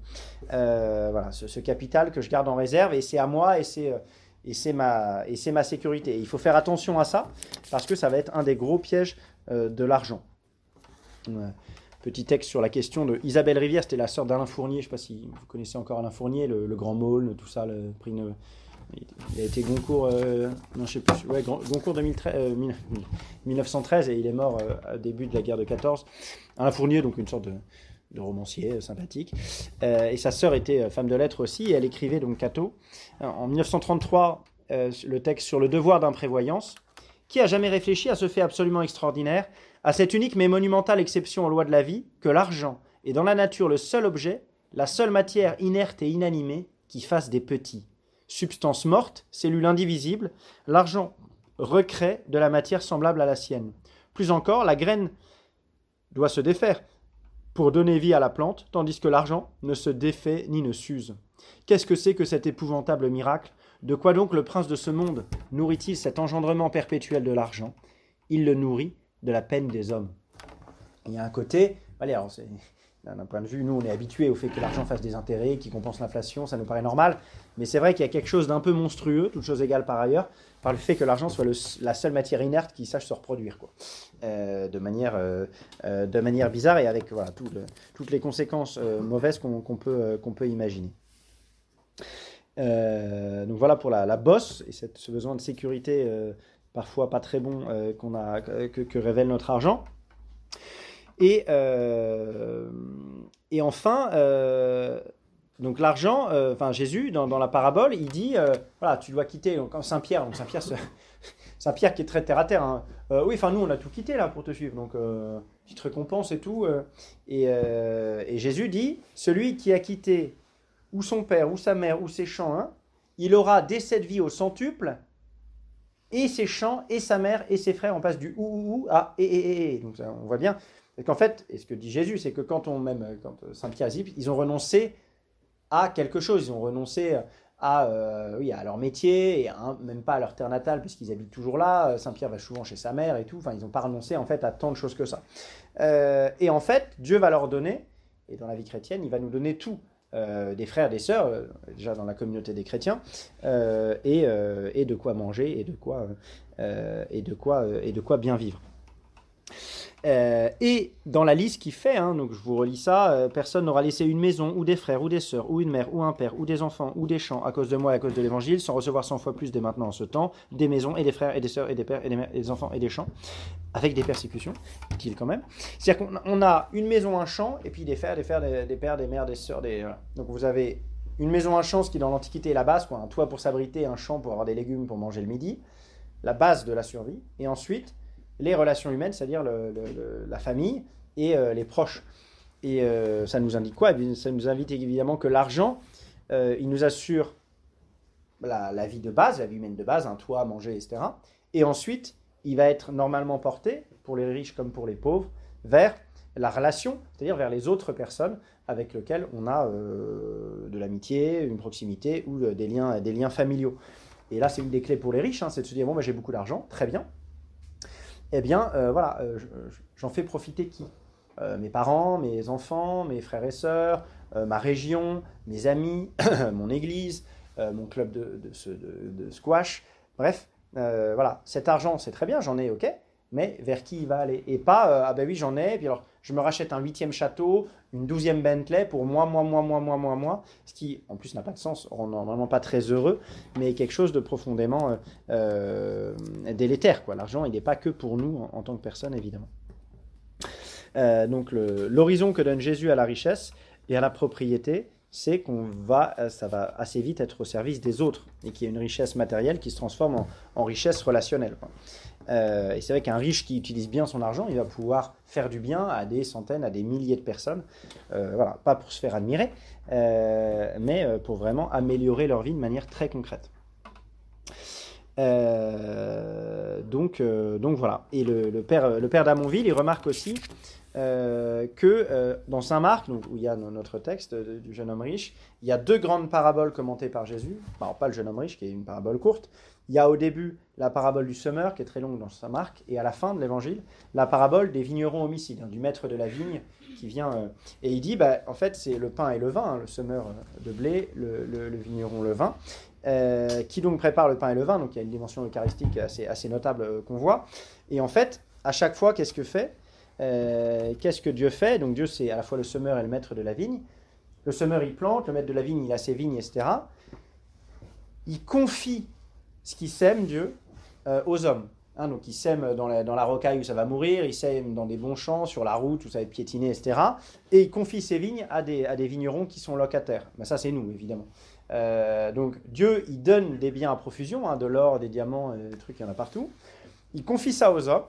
Speaker 1: Euh, voilà, ce, capital que je garde en réserve, et c'est à moi, et c'est... et c'est ma, ma sécurité. Et il faut faire attention à ça, parce que ça va être un des gros pièges de l'argent. Petit texte sur la question de Isabelle Rivière, c'était la sœur d'Alain Fournier. Je ne sais pas si vous connaissez encore Alain Fournier, le, grand môle, tout ça, le prix. il a été Goncourt, euh, non, je sais plus, Goncourt 2013, 1913 euh, *laughs* et il est mort euh, au début de la guerre de 14. Alain Fournier, donc une sorte de, romancier sympathique. et sa sœur était femme de lettres aussi, et elle écrivait donc Cato. En 1933, le texte sur le devoir d'imprévoyance. Qui a jamais réfléchi à ce fait absolument extraordinaire? À cette unique mais monumentale exception aux lois de la vie, que l'argent est dans la nature le seul objet, la seule matière inerte et inanimée qui fasse des petits. Substance morte, cellule indivisible, l'argent recrée de la matière semblable à la sienne. Plus encore, la graine doit se défaire pour donner vie à la plante, tandis que l'argent ne se défait ni ne s'use. Qu'est-ce que c'est que cet épouvantable miracle? De quoi donc le prince de ce monde nourrit-il cet engendrement perpétuel de l'argent? Il le nourrit de la peine des hommes. Il y a un côté, allez, alors d'un point de vue, nous on est habitué au fait que l'argent fasse des intérêts, qui compense l'inflation, ça nous paraît normal, mais c'est vrai qu'il y a quelque chose d'un peu monstrueux, toute chose égale par ailleurs, par le fait que l'argent soit la seule matière inerte qui sache se reproduire, quoi. Euh, de, manière, euh, euh, de manière bizarre et avec voilà, toutes les conséquences mauvaises qu'on peut, qu'on peut imaginer. donc voilà pour la, bosse et ce besoin de sécurité parfois pas très bon euh, qu'on a, que, révèle notre argent. Et, euh, et enfin, euh, donc l'argent, enfin Jésus, dans, la parabole, il dit, voilà, tu dois quitter, donc Saint-Pierre, donc Saint-Pierre, *laughs* Saint-Pierre qui est très terre à terre, hein. oui, enfin nous on a tout quitté là pour te suivre, donc petite récompense et tout. Et, et, Jésus dit, celui qui a quitté ou son père, ou sa mère, ou ses champs, hein, il aura dès cette vie au centuple et ses champs, et sa mère, et ses frères, on passe du ou ou ou à et et et. Donc on voit bien. qu'en fait, et ce que dit Jésus, c'est que quand on même quand euh, Saint Pierre ils ont renoncé à quelque chose, ils ont renoncé à, euh, oui, à leur métier, et même pas à leur terre natale, puisqu'ils habitent toujours là. Saint Pierre va souvent chez sa mère et tout. Enfin, ils n'ont pas renoncé en fait à tant de choses que ça. Euh, et en fait, Dieu va leur donner, et dans la vie chrétienne, il va nous donner tout. Euh, des frères, des sœurs, euh, déjà dans la communauté des chrétiens, euh, et, et, de quoi manger et de quoi, et de quoi, et de quoi bien vivre. Euh, et dans la liste qu'il fait, hein, donc je vous relis ça, euh, personne n'aura laissé une maison, ou des frères, ou des sœurs, ou une mère, ou un père, ou des enfants, ou des champs, à cause de moi et à cause de l'évangile, sans recevoir cent fois plus dès maintenant en ce temps, des maisons, et des frères, et des sœurs, et des pères, et des, des enfants, et des champs, avec des persécutions, dit-il quand même. C'est-à-dire qu'on a une maison, un champ, et puis des frères, des frères, des, pères, des mères, des sœurs, des... Donc vous avez une maison, un champ, ce qui dans l'Antiquité est la base, quoi, un toit pour s'abriter, un champ pour avoir des légumes pour manger le midi, la base de la survie, et ensuite les relations humaines, c'est-à-dire la famille et euh, les proches. Et euh, ça nous indique quoi? Ça nous invite évidemment que l'argent, euh, il nous assure la, vie de base, la vie humaine de base, un toit, manger, etc. Et ensuite, il va être normalement porté, pour les riches comme pour les pauvres, vers la relation, c'est-à-dire vers les autres personnes avec lesquelles on a de l'amitié, une proximité ou des, liens, familiaux. Et là, c'est une des clés pour les riches, hein, c'est de se dire, bon, j'ai beaucoup d'argent, très bien. Eh bien, euh, voilà, j'en fais profiter qui? Mes parents, mes enfants, mes frères et sœurs, ma région, mes amis, *coughs* mon église, mon club de, de, squash. Bref, voilà, cet argent, c'est très bien, j'en ai, ok, mais vers qui il va aller? Et pas, ah ben oui, j'en ai, puis alors je me rachète un huitième château, une douzième Bentley pour moi, moi, moi, moi, moi, moi, moi, ce qui en plus n'a pas de sens, on n'est vraiment pas très heureux, mais quelque chose de profondément euh, euh, délétère. L'argent, il n'est pas que pour nous en, tant que personne, évidemment. Euh, donc l'horizon que donne Jésus à la richesse et à la propriété, c'est qu'on va, ça va assez vite être au service des autres et qu'il y a une richesse matérielle qui se transforme en, richesse relationnelle. Euh, et c'est vrai qu'un riche qui utilise bien son argent, il va pouvoir faire du bien à des centaines, à des milliers de personnes. Euh, voilà, pas pour se faire admirer, euh, mais pour vraiment améliorer leur vie de manière très concrète. donc, donc voilà. Et le, père, le père d'Amonville, il remarque aussi que dans Saint Marc, où il y a notre texte du jeune homme riche, il y a deux grandes paraboles commentées par Jésus. Alors, pas le jeune homme riche, qui est une parabole courte, il y a au début la parabole du semeur, qui est très longue dans sa marque, et à la fin de l'évangile, la parabole des vignerons homicides, hein, du maître de la vigne qui vient. Euh, et il dit, bah, en fait, c'est le pain et le vin, hein, le semeur euh, de blé, le, vigneron le vin. Euh, qui donc prépare le pain et le vin, donc il y a une dimension eucharistique assez, assez notable qu'on voit. Et en fait, à chaque fois, qu'est-ce que fait Qu'est-ce que Dieu fait Donc Dieu, c'est à la fois le semeur et le maître de la vigne. Le semeur, il plante, le maître de la vigne, il a ses vignes, etc. Il confie ce qui sème, Dieu, euh, aux hommes. Hein, donc il sème dans la, rocaille où ça va mourir, il sème dans des bons champs, sur la route où ça va être piétiné, etc. Et il confie ses vignes à des, vignerons qui sont locataires. Mais ben, ça, c'est nous, évidemment. Euh, donc Dieu, il donne des biens à profusion, hein, de l'or, des diamants, des trucs, il y en a partout. Il confie ça aux hommes.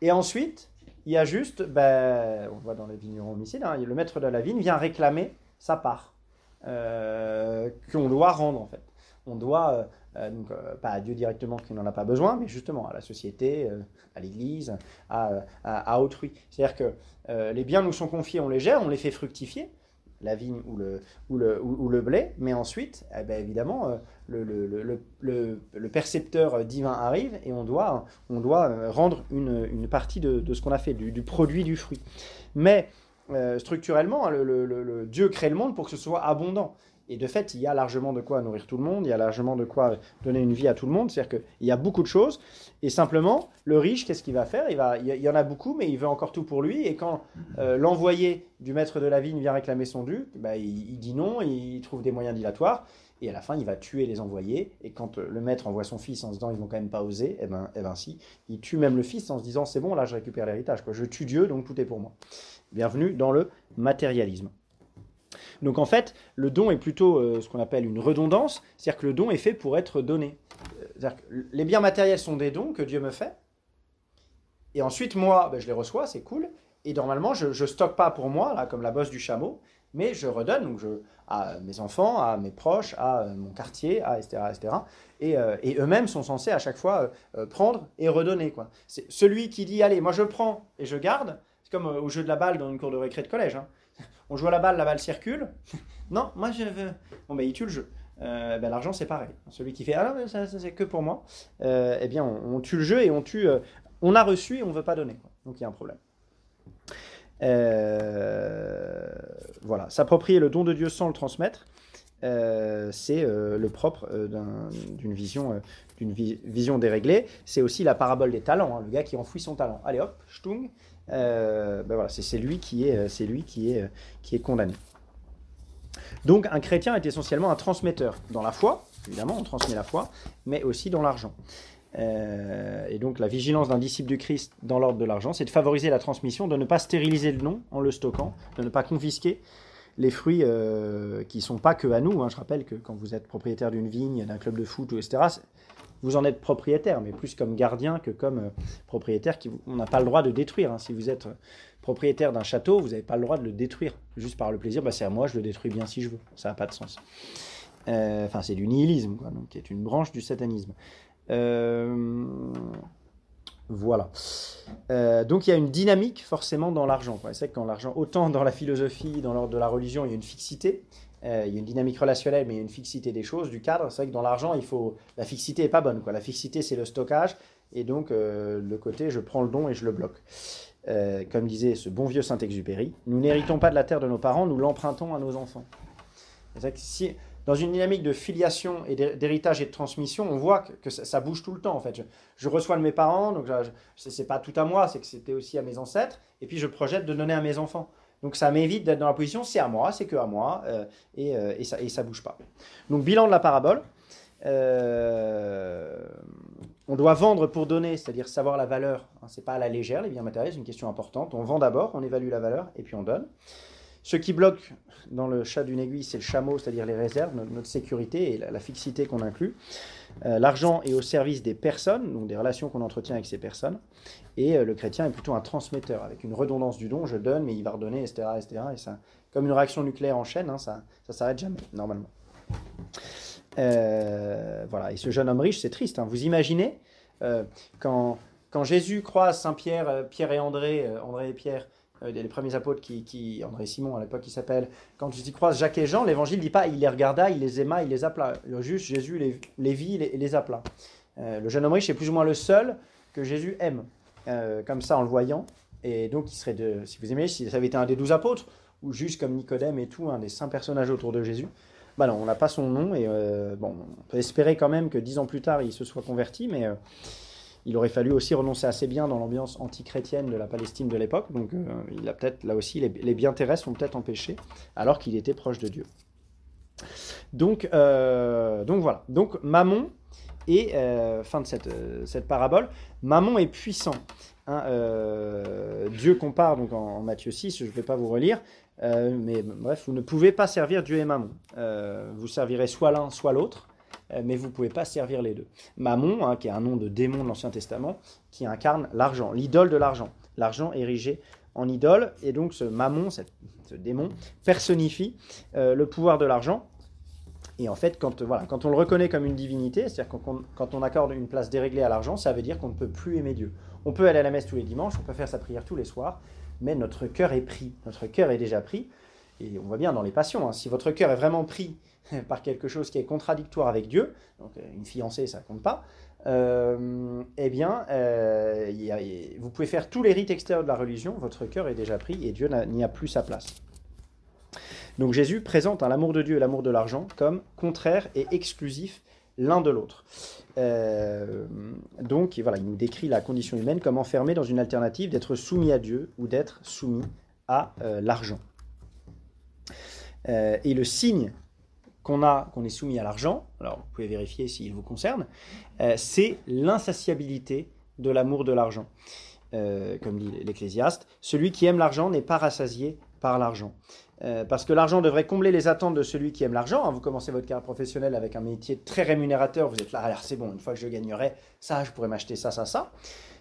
Speaker 1: Et ensuite, il y a juste, ben, on voit dans les vignerons homicides, hein, le maître de la vigne vient réclamer sa part, euh, qu'on doit rendre en fait on doit, euh, euh, donc, euh, pas à Dieu directement qui n'en a pas besoin, mais justement à la société, à l'Église, à, autrui. C'est-à-dire que les biens nous sont confiés, on les gère, on les fait fructifier, la vigne ou le, ou le, ou, le blé, mais ensuite, eh ben, évidemment, le, le, percepteur divin arrive et on doit, on doit rendre une, partie de, ce qu'on a fait, du, du, produit du fruit. Mais structurellement, le, Dieu crée le monde pour que ce soit abondant. Et de fait, il y a largement de quoi nourrir tout le monde, il y a largement de quoi donner une vie à tout le monde. C'est-à-dire qu'il y a beaucoup de choses. Et simplement, le riche, qu'est-ce qu'il va faire? Il, il y en a beaucoup, mais il veut encore tout pour lui. Et quand euh, l'envoyé du maître de la vigne vient réclamer son dû, bah, il, dit non, il trouve des moyens dilatoires. Et à la fin, il va tuer les envoyés. Et quand euh, le maître envoie son fils en se disant ils vont quand même pas oser, eh ben, eh ben si, il tue même le fils en se disant c'est bon, là je récupère l'héritage. Je tue Dieu, donc tout est pour moi. Bienvenue dans le matérialisme. Donc en fait, le don est plutôt euh, ce qu'on appelle une redondance, c'est-à-dire que le don est fait pour être donné. les biens matériels sont des dons que Dieu me fait, et ensuite moi, ben, je les reçois, c'est cool, et normalement je ne stocke pas pour moi, là, comme la bosse du chameau, mais je redonne donc je, à mes enfants, à mes proches, à euh, mon quartier, à etc. etc. Euh, et, eux-mêmes sont censés à chaque fois prendre et redonner. Quoi. C'est celui qui dit, allez, moi je prends et je garde, c'est comme au jeu de la balle dans une cour de récré de collège. Hein on joue à la balle, la balle circule. *laughs* non, moi je veux. Bon, ben il tue le jeu. Euh, ben, l'argent c'est pareil. Celui qui fait ah non, ça, c'est que pour moi, euh, eh bien on, tue le jeu et on tue. Euh, on a reçu et on ne veut pas donner. Donc il y a un problème. voilà, s'approprier le don de Dieu sans le transmettre, c'est le propre d'une vision, d'une vision déréglée. C'est aussi la parabole des talents, hein, le gars qui enfouit son talent. Allez hop, stung, euh, ben voilà, c'est lui qui est, c'est lui qui est, qui est condamné. Donc un chrétien est essentiellement un transmetteur dans la foi, évidemment, on transmet la foi, mais aussi dans l'argent. Euh, et donc la vigilance d'un disciple du Christ dans l'ordre de l'argent, c'est de favoriser la transmission, de ne pas stériliser le nom en le stockant, de ne pas confisquer les fruits euh, qui ne sont pas que à nous. Hein. Je rappelle que quand vous êtes propriétaire d'une vigne, d'un club de foot, etc., vous en êtes propriétaire, mais plus comme gardien que comme euh, propriétaire. On n'a pas le droit de détruire. Hein. Si vous êtes euh, propriétaire d'un château, vous n'avez pas le droit de le détruire. Juste par le plaisir, bah, c'est à moi, je le détruis bien si je veux. Ça n'a pas de sens. enfin, c'est du nihilisme, donc, qui est une branche du satanisme. Voilà. donc il y a une dynamique forcément dans l'argent. C'est que quand l'argent, autant dans la philosophie, dans l'ordre de la religion, il y a une fixité. Il y a une dynamique relationnelle, mais il y a une fixité des choses, du cadre. C'est vrai que dans l'argent, il faut la fixité est pas bonne. La fixité, c'est le stockage, et donc le côté, je prends le don et je le bloque. Euh, comme disait ce bon vieux Saint-Exupéry, nous n'héritons pas de la terre de nos parents, nous l'empruntons à nos enfants. Que si, dans une dynamique de filiation et d'héritage et de transmission, on voit que, ça, bouge tout le temps en fait. Je, reçois de mes parents, donc c'est pas tout à moi, c'est que c'était aussi à mes ancêtres, et puis je projette de donner à mes enfants. Donc ça m'évite d'être dans la position c'est à moi, c'est que à moi, euh, et, euh, et, ça, et ça bouge pas. Donc bilan de la parabole. Euh, on doit vendre pour donner, c'est-à-dire savoir la valeur. Hein, c'est pas à la légère, les biens matériels, c'est une question importante. On vend d'abord, on évalue la valeur, et puis on donne. Ce qui bloque dans le chat d'une aiguille, c'est le chameau, c'est-à-dire les réserves, notre, sécurité et la, fixité qu'on inclut. Euh, l'argent est au service des personnes, donc des relations qu'on entretient avec ces personnes. Et euh, le chrétien est plutôt un transmetteur, avec une redondance du don, je donne, mais il va redonner, etc. etc. et ça, comme une réaction nucléaire en chaîne, hein, ça ne s'arrête jamais, normalement. Euh, voilà. Et ce jeune homme riche, c'est triste. Hein. Vous imaginez quand, quand Jésus croise Saint Pierre, euh, Pierre et André, André et Pierre, les premiers apôtres qui, André Simon à l'époque qui s'appelle, quand Jésus croise Jacques et Jean, l'évangile dit pas il les regarda, il les aima, il les appela. Le juste Jésus les, les vit et les, appela. le jeune homme riche est plus ou moins le seul que Jésus aime, comme ça en le voyant. Et donc il serait de, si vous aimez, si ça avait été un des douze apôtres, ou juste comme Nicodème et tout, un des saints personnages autour de Jésus, bah non, on n'a pas son nom et euh, bon, on peut espérer quand même que dix ans plus tard il se soit converti, mais euh, il aurait fallu aussi renoncer assez bien dans l'ambiance anti-chrétienne de la Palestine de l'époque. Donc euh, il a peut-être là aussi les, biens terrestres sont peut-être empêchés alors qu'il était proche de Dieu. Donc, donc voilà. Donc Mammon et fin de cette, cette parabole, Mammon est puissant. Hein, Dieu compare donc en, en Matthieu 6, je ne vais pas vous relire, euh, mais bref, vous ne pouvez pas servir Dieu et Mammon. Euh, vous servirez soit l'un, soit l'autre, euh, mais vous ne pouvez pas servir les deux. Mammon, hein, qui est un nom de démon de l'Ancien Testament, qui incarne l'argent, l'idole de l'argent. L'argent érigé en idole, et donc ce Mammon, ce démon, personnifie le pouvoir de l'argent. Et en fait, quand, voilà, quand on le reconnaît comme une divinité, c'est-à-dire quand, quand on accorde une place déréglée à l'argent, ça veut dire qu'on ne peut plus aimer Dieu. On peut aller à la messe tous les dimanches, on peut faire sa prière tous les soirs, mais notre cœur est pris. Notre cœur est déjà pris. Et on voit bien dans les passions, hein, si votre cœur est vraiment pris *laughs* par quelque chose qui est contradictoire avec Dieu, donc euh, une fiancée, ça compte pas, euh, eh bien, euh, vous pouvez faire tous les rites extérieurs de la religion, votre cœur est déjà pris et Dieu n'y a plus sa place. Donc Jésus présente hein, l'amour de Dieu et l'amour de l'argent comme contraires et exclusifs l'un de l'autre. Donc il nous décrit la condition humaine comme enfermée dans une alternative d'être soumis à Dieu ou d'être soumis à l'argent. Et le signe qu'on a, qu'on est soumis à l'argent, alors vous pouvez vérifier s'il vous concerne, c'est l'insatiabilité de l'amour de l'argent. comme dit l'Ecclésiaste, celui qui aime l'argent n'est pas rassasié par l'argent. Euh, parce que l'argent devrait combler les attentes de celui qui aime l'argent. Hein. Vous commencez votre carrière professionnelle avec un métier très rémunérateur, vous êtes là, alors c'est bon, une fois que je gagnerai ça, je pourrais m'acheter ça, ça, ça.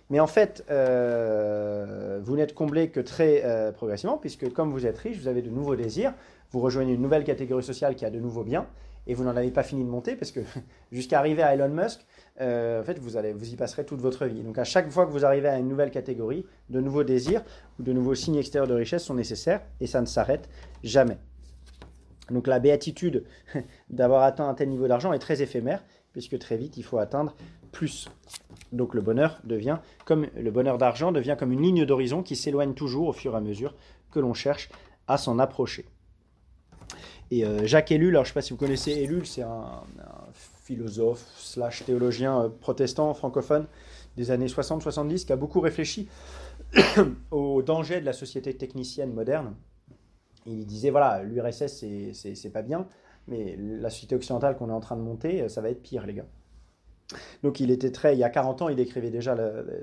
Speaker 1: Mais en fait, euh, vous n'êtes comblé que très euh, progressivement, puisque comme vous êtes riche, vous avez de nouveaux désirs, vous rejoignez une nouvelle catégorie sociale qui a de nouveaux biens, et vous n'en avez pas fini de monter, parce que *laughs* jusqu'à arriver à Elon Musk, euh, en fait, vous, allez, vous y passerez toute votre vie. Donc à chaque fois que vous arrivez à une nouvelle catégorie, de nouveaux désirs ou de nouveaux signes extérieurs de richesse sont nécessaires, et ça ne s'arrête jamais. Donc la béatitude *laughs* d'avoir atteint un tel niveau d'argent est très éphémère, puisque très vite, il faut atteindre plus. Donc le bonheur devient comme le bonheur d'argent devient comme une ligne d'horizon qui s'éloigne toujours au fur et à mesure que l'on cherche à s'en approcher. Et euh, Jacques Ellul, alors je ne sais pas si vous connaissez Ellul, c'est un, philosophe slash théologien euh, protestant francophone des années 60-70 qui a beaucoup réfléchi *coughs* aux dangers de la société technicienne moderne. Il disait voilà, l'URSS c'est pas bien, mais la société occidentale qu'on est en train de monter, ça va être pire, les gars. Donc il était très, il y a 40 ans, il décrivait déjà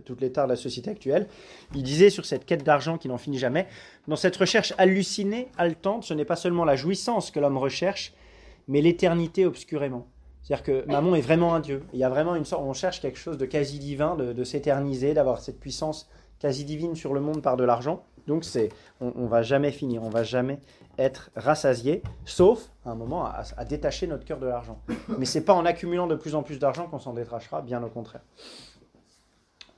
Speaker 1: toutes les tares de la société actuelle. Il disait sur cette quête d'argent qui n'en finit jamais, dans cette recherche hallucinée, haletante, ce n'est pas seulement la jouissance que l'homme recherche, mais l'éternité obscurément. C'est-à-dire que Mammon est vraiment un dieu. Il y a vraiment une sorte, on cherche quelque chose de quasi divin, de, s'éterniser, d'avoir cette puissance quasi divine sur le monde par de l'argent. Donc c'est, on, on va jamais finir, on va jamais être rassasié, sauf à un moment à, détacher notre cœur de l'argent. Mais c'est pas en accumulant de plus en plus d'argent qu'on s'en détachera, bien au contraire.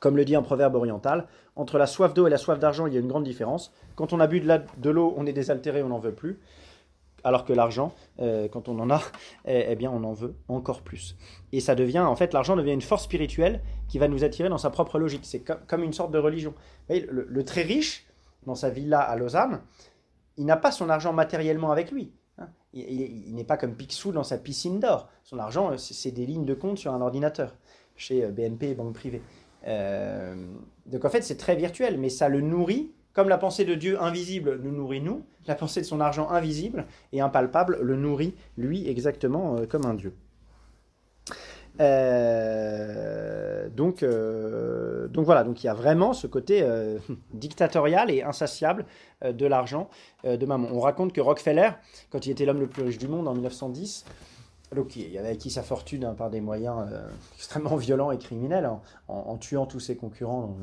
Speaker 1: Comme le dit un proverbe oriental, entre la soif d'eau et la soif d'argent, il y a une grande différence. Quand on a bu de l'eau, on est désaltéré, on n'en veut plus. Alors que l'argent, euh, quand on en a, *laughs* eh, eh, bien, on en veut encore plus. Et ça devient, en fait, l'argent devient une force spirituelle qui va nous attirer dans sa propre logique. C'est comme une sorte de religion. Voyez, le, le, très riche, dans sa villa à Lausanne, il n'a pas son argent matériellement avec lui. Hein. Il, n'est pas comme Picsou dans sa piscine d'or. Son argent, c'est des lignes de compte sur un ordinateur chez euh, BNP banque privée. Euh, donc en fait, c'est très virtuel, mais ça le nourrit. Comme la pensée de Dieu invisible nous nourrit nous, la pensée de son argent invisible et impalpable le nourrit lui exactement euh, comme un Dieu. Euh, donc, euh, donc voilà, donc il y a vraiment ce côté euh, *laughs* dictatorial et insatiable de l'argent de maman. On raconte que Rockefeller, quand il était l'homme le plus riche du monde en 1910, donc il avait acquis sa fortune hein, par des moyens *laughs* extrêmement violents et criminels, en, en, tuant tous ses concurrents dans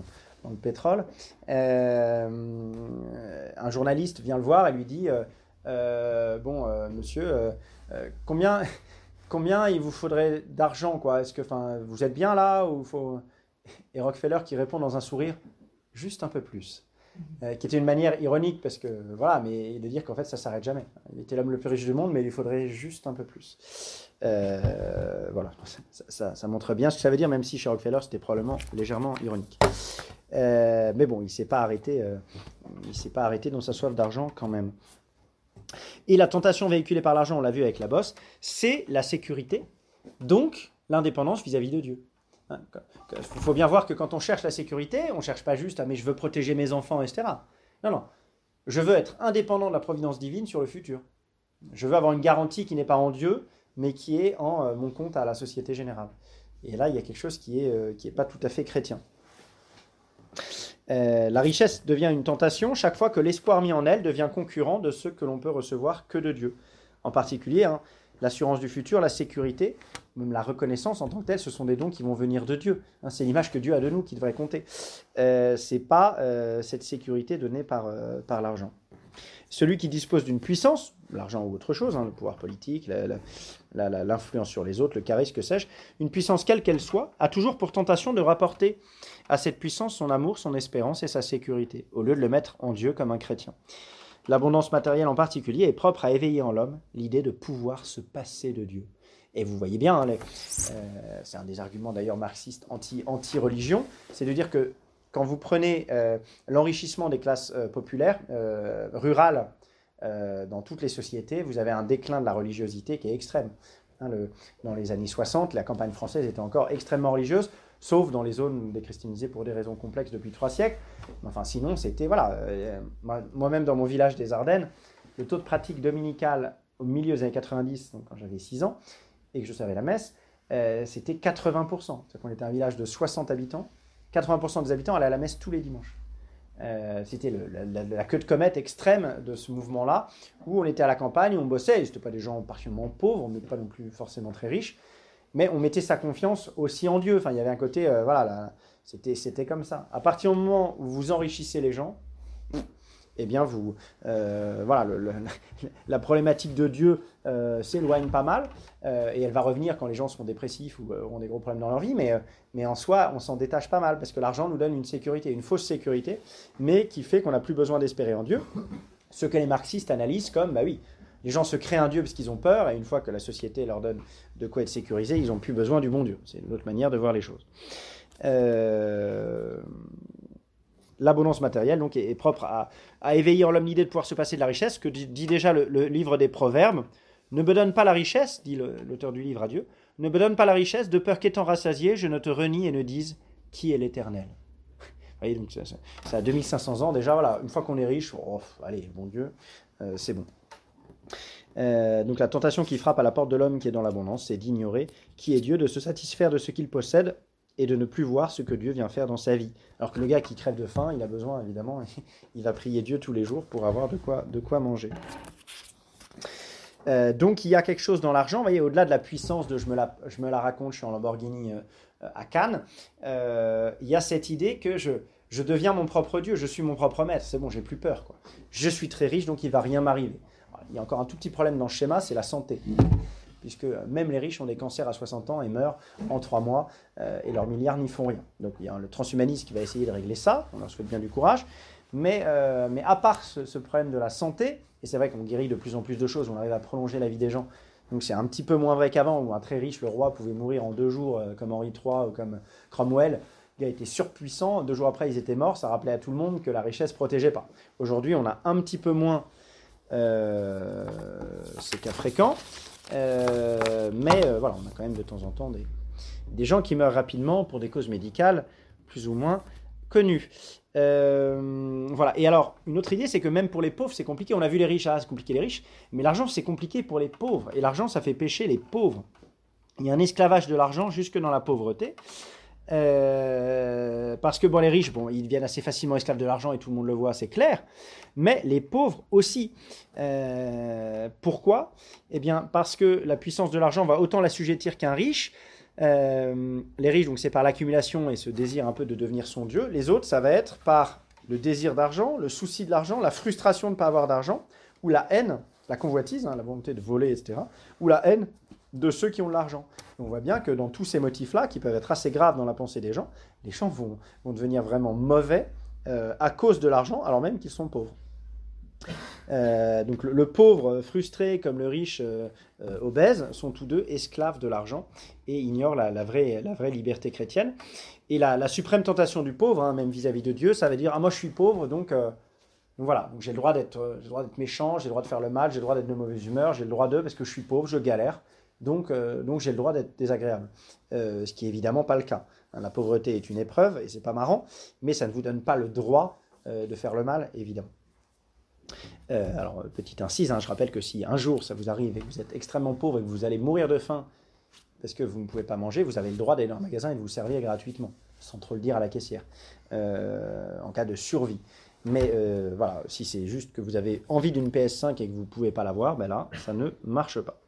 Speaker 1: dans le pétrole. Un journaliste vient le voir et lui dit Bon, monsieur, combien, combien il vous faudrait d'argent quoi? Est-ce que vous êtes bien là ou faut... Et Rockefeller qui répond dans un sourire Juste un peu plus. Euh, qui était une manière ironique parce que voilà, mais de dire qu'en fait ça s'arrête jamais. Il était l'homme le plus riche du monde, mais il lui faudrait juste un peu plus. Euh, voilà, ça, ça, ça, montre bien ce que ça veut dire, même si chez Rockefeller c'était probablement légèrement ironique. Euh, mais bon, il s'est pas arrêté, il s'est pas arrêté dans sa soif d'argent quand même. Et la tentation véhiculée par l'argent, on l'a vu avec la bosse, c'est la sécurité, donc l'indépendance vis-à-vis de Dieu. Il faut bien voir que quand on cherche la sécurité, on ne cherche pas juste à mais je veux protéger mes enfants, etc. Non, non. Je veux être indépendant de la providence divine sur le futur. Je veux avoir une garantie qui n'est pas en Dieu, mais qui est en euh, mon compte à la société générale. Et là, il y a quelque chose qui n'est euh, pas tout à fait chrétien. Euh, la richesse devient une tentation chaque fois que l'espoir mis en elle devient concurrent de ce que l'on peut recevoir que de Dieu. En particulier, hein, l'assurance du futur, la sécurité, même la reconnaissance en tant que telle, ce sont des dons qui vont venir de Dieu. Hein, c'est l'image que Dieu a de nous qui devrait compter. Euh, c'est pas euh, cette sécurité donnée par, euh, par l'argent. Celui qui dispose d'une puissance, l'argent ou autre chose, hein, le pouvoir politique, l'influence sur les autres, le charisme, que sais-je, une puissance quelle qu'elle soit, a toujours pour tentation de rapporter à cette puissance son amour, son espérance et sa sécurité, au lieu de le mettre en Dieu comme un chrétien. L'abondance matérielle en particulier est propre à éveiller en l'homme l'idée de pouvoir se passer de Dieu. Et vous voyez bien, hein, euh, c'est un des arguments d'ailleurs marxistes anti-religion, anti c'est de dire que quand vous prenez euh, l'enrichissement des classes euh, populaires, rurales, euh, dans toutes les sociétés, vous avez un déclin de la religiosité qui est extrême. Hein, dans les années 60, la campagne française était encore extrêmement religieuse, sauf dans les zones déchristianisées pour des raisons complexes depuis trois siècles. Enfin, sinon, c'était, voilà, euh, moi-même dans mon village des Ardennes, le taux de pratique dominicale au milieu des années 90, donc quand j'avais 6 ans, et que je savais la messe, euh, c'était 80%. C'est-à-dire qu'on était un village de 60 habitants. 80% des habitants allaient à la messe tous les dimanches. Euh, c'était la, queue de comète extrême de ce mouvement-là, où on était à la campagne, on bossait, c'était pas des gens particulièrement pauvres, n'était pas non plus forcément très riches, mais on mettait sa confiance aussi en Dieu. Enfin, il y avait un côté, euh, voilà, c'était comme ça. À partir du moment où vous enrichissez les gens, eh bien, vous, euh, voilà, *laughs* la problématique de Dieu euh, s'éloigne pas mal, euh, et elle va revenir quand les gens seront dépressifs ou ont des gros problèmes dans leur vie, mais, en soi, on s'en détache pas mal, parce que l'argent nous donne une sécurité, une fausse sécurité, mais qui fait qu'on n'a plus besoin d'espérer en Dieu. Ce que les marxistes analysent comme, bah oui, les gens se créent un Dieu parce qu'ils ont peur, et une fois que la société leur donne de quoi être sécurisés, ils n'ont plus besoin du bon Dieu. C'est une autre manière de voir les choses. L'abondance matérielle donc, est, propre à, éveiller en l'homme l'idée de pouvoir se passer de la richesse, que dit, déjà le, livre des Proverbes. Ne me donne pas la richesse, dit l'auteur du livre à Dieu, ne me donne pas la richesse, de peur qu'étant rassasié, je ne te renie et ne dise qui est l'éternel. Vous voyez, donc ça, ça, a 2500 ans déjà, voilà, une fois qu'on est riche, oh, allez, bon Dieu, euh, c'est bon. Euh, donc la tentation qui frappe à la porte de l'homme qui est dans l'abondance, c'est d'ignorer qui est Dieu, de se satisfaire de ce qu'il possède et de ne plus voir ce que Dieu vient faire dans sa vie. Alors que le gars qui crève de faim, il a besoin évidemment, *laughs* il va prier Dieu tous les jours pour avoir de quoi, de quoi manger. Euh, donc il y a quelque chose dans l'argent, vous voyez, au-delà de la puissance de je me la, je me la raconte, je suis en Lamborghini euh, à Cannes, euh, il y a cette idée que je, Je deviens mon propre Dieu, je suis mon propre maître, c'est bon, j'ai plus peur. Je suis très riche, donc il va rien m'arriver. Il y a encore un tout petit problème dans le schéma, c'est la santé. Puisque même les riches ont des cancers à 60 ans et meurent en 3 mois, euh, et leurs milliards n'y font rien. Donc il y a le transhumanisme qui va essayer de régler ça, on leur souhaite bien du courage. Mais, euh, mais à part ce, problème de la santé, et c'est vrai qu'on guérit de plus en plus de choses, on arrive à prolonger la vie des gens, donc c'est un petit peu moins vrai qu'avant, où un très riche, le roi, pouvait mourir en deux jours, euh, comme Henri III ou comme Cromwell. Il a été surpuissant, deux jours après ils étaient morts, ça rappelait à tout le monde que la richesse protégeait pas. Aujourd'hui on a un petit peu moins euh, ces cas fréquents, euh, mais euh, voilà, on a quand même de temps en temps des, des gens qui meurent rapidement pour des causes médicales plus ou moins connues. Euh, voilà. Et alors, une autre idée, c'est que même pour les pauvres, c'est compliqué. On a vu les riches, ah, c'est compliqué les riches, mais l'argent, c'est compliqué pour les pauvres. Et l'argent, ça fait pécher les pauvres. Il y a un esclavage de l'argent jusque dans la pauvreté. Euh, parce que bon, les riches, bon, ils deviennent assez facilement esclaves de l'argent et tout le monde le voit, c'est clair. Mais les pauvres aussi. Euh, pourquoi? Eh bien, parce que la puissance de l'argent va autant l'assujettir qu'un riche. Euh, les riches, donc c'est par l'accumulation et ce désir un peu de devenir son Dieu. Les autres, ça va être par le désir d'argent, le souci de l'argent, la frustration de ne pas avoir d'argent, ou la haine, la convoitise, hein, la volonté de voler, etc., ou la haine de ceux qui ont de l'argent. On voit bien que dans tous ces motifs-là, qui peuvent être assez graves dans la pensée des gens, les gens vont, devenir vraiment mauvais euh, à cause de l'argent, alors même qu'ils sont pauvres. Euh, donc le, pauvre frustré comme le riche euh, obèse sont tous deux esclaves de l'argent et ignorent la, vraie, liberté chrétienne. Et la, la suprême tentation du pauvre, hein, même vis-à-vis -vis de Dieu, ça veut dire ah moi je suis pauvre donc, voilà donc j'ai le droit d'être j'ai le droit d'être méchant, j'ai le droit de faire le mal, j'ai le droit d'être de mauvaise humeur, j'ai le droit de parce que je suis pauvre, je galère. Donc, euh, donc j'ai le droit d'être désagréable, euh, ce qui est évidemment pas le cas. La pauvreté est une épreuve et c'est pas marrant, mais ça ne vous donne pas le droit euh, de faire le mal, évidemment. Alors, petite incise, hein, je rappelle que si un jour ça vous arrive et que vous êtes extrêmement pauvre et que vous allez mourir de faim parce que vous ne pouvez pas manger, vous avez le droit d'aller dans un magasin et de vous servir gratuitement, sans trop le dire à la caissière, en cas de survie. Mais voilà, si c'est juste que vous avez envie d'une PS5 et que vous ne pouvez pas l'avoir, ben là, ça ne marche pas.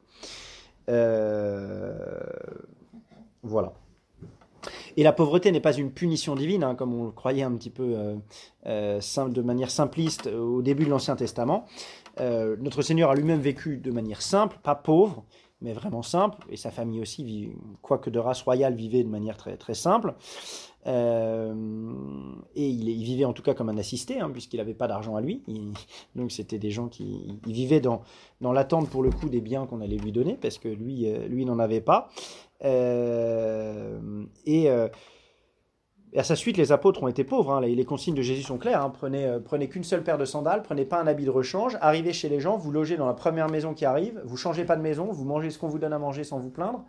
Speaker 1: Euh, voilà. Et la pauvreté n'est pas une punition divine, hein, comme on le croyait un petit peu euh, euh, de manière simpliste au début de l'Ancien Testament. Notre Seigneur a lui-même vécu de manière simple, pas pauvre, mais vraiment simple, et sa famille aussi, quoique de race royale, vivait de manière très, très simple. Euh, et il, vivait en tout cas comme un assisté, hein, puisqu'il n'avait pas d'argent à lui. *laughs* Donc c'était des gens qui vivaient dans, dans l'attente pour le coup des biens qu'on allait lui donner, parce que lui, euh, lui n'en avait pas. Euh, et, à sa suite, les apôtres ont été pauvres. Hein. Les, consignes de Jésus sont claires. Hein. Prenez, prenez qu'une seule paire de sandales, prenez pas un habit de rechange, arrivez chez les gens, vous logez dans la première maison qui arrive, vous changez pas de maison, vous mangez ce qu'on vous donne à manger sans vous plaindre,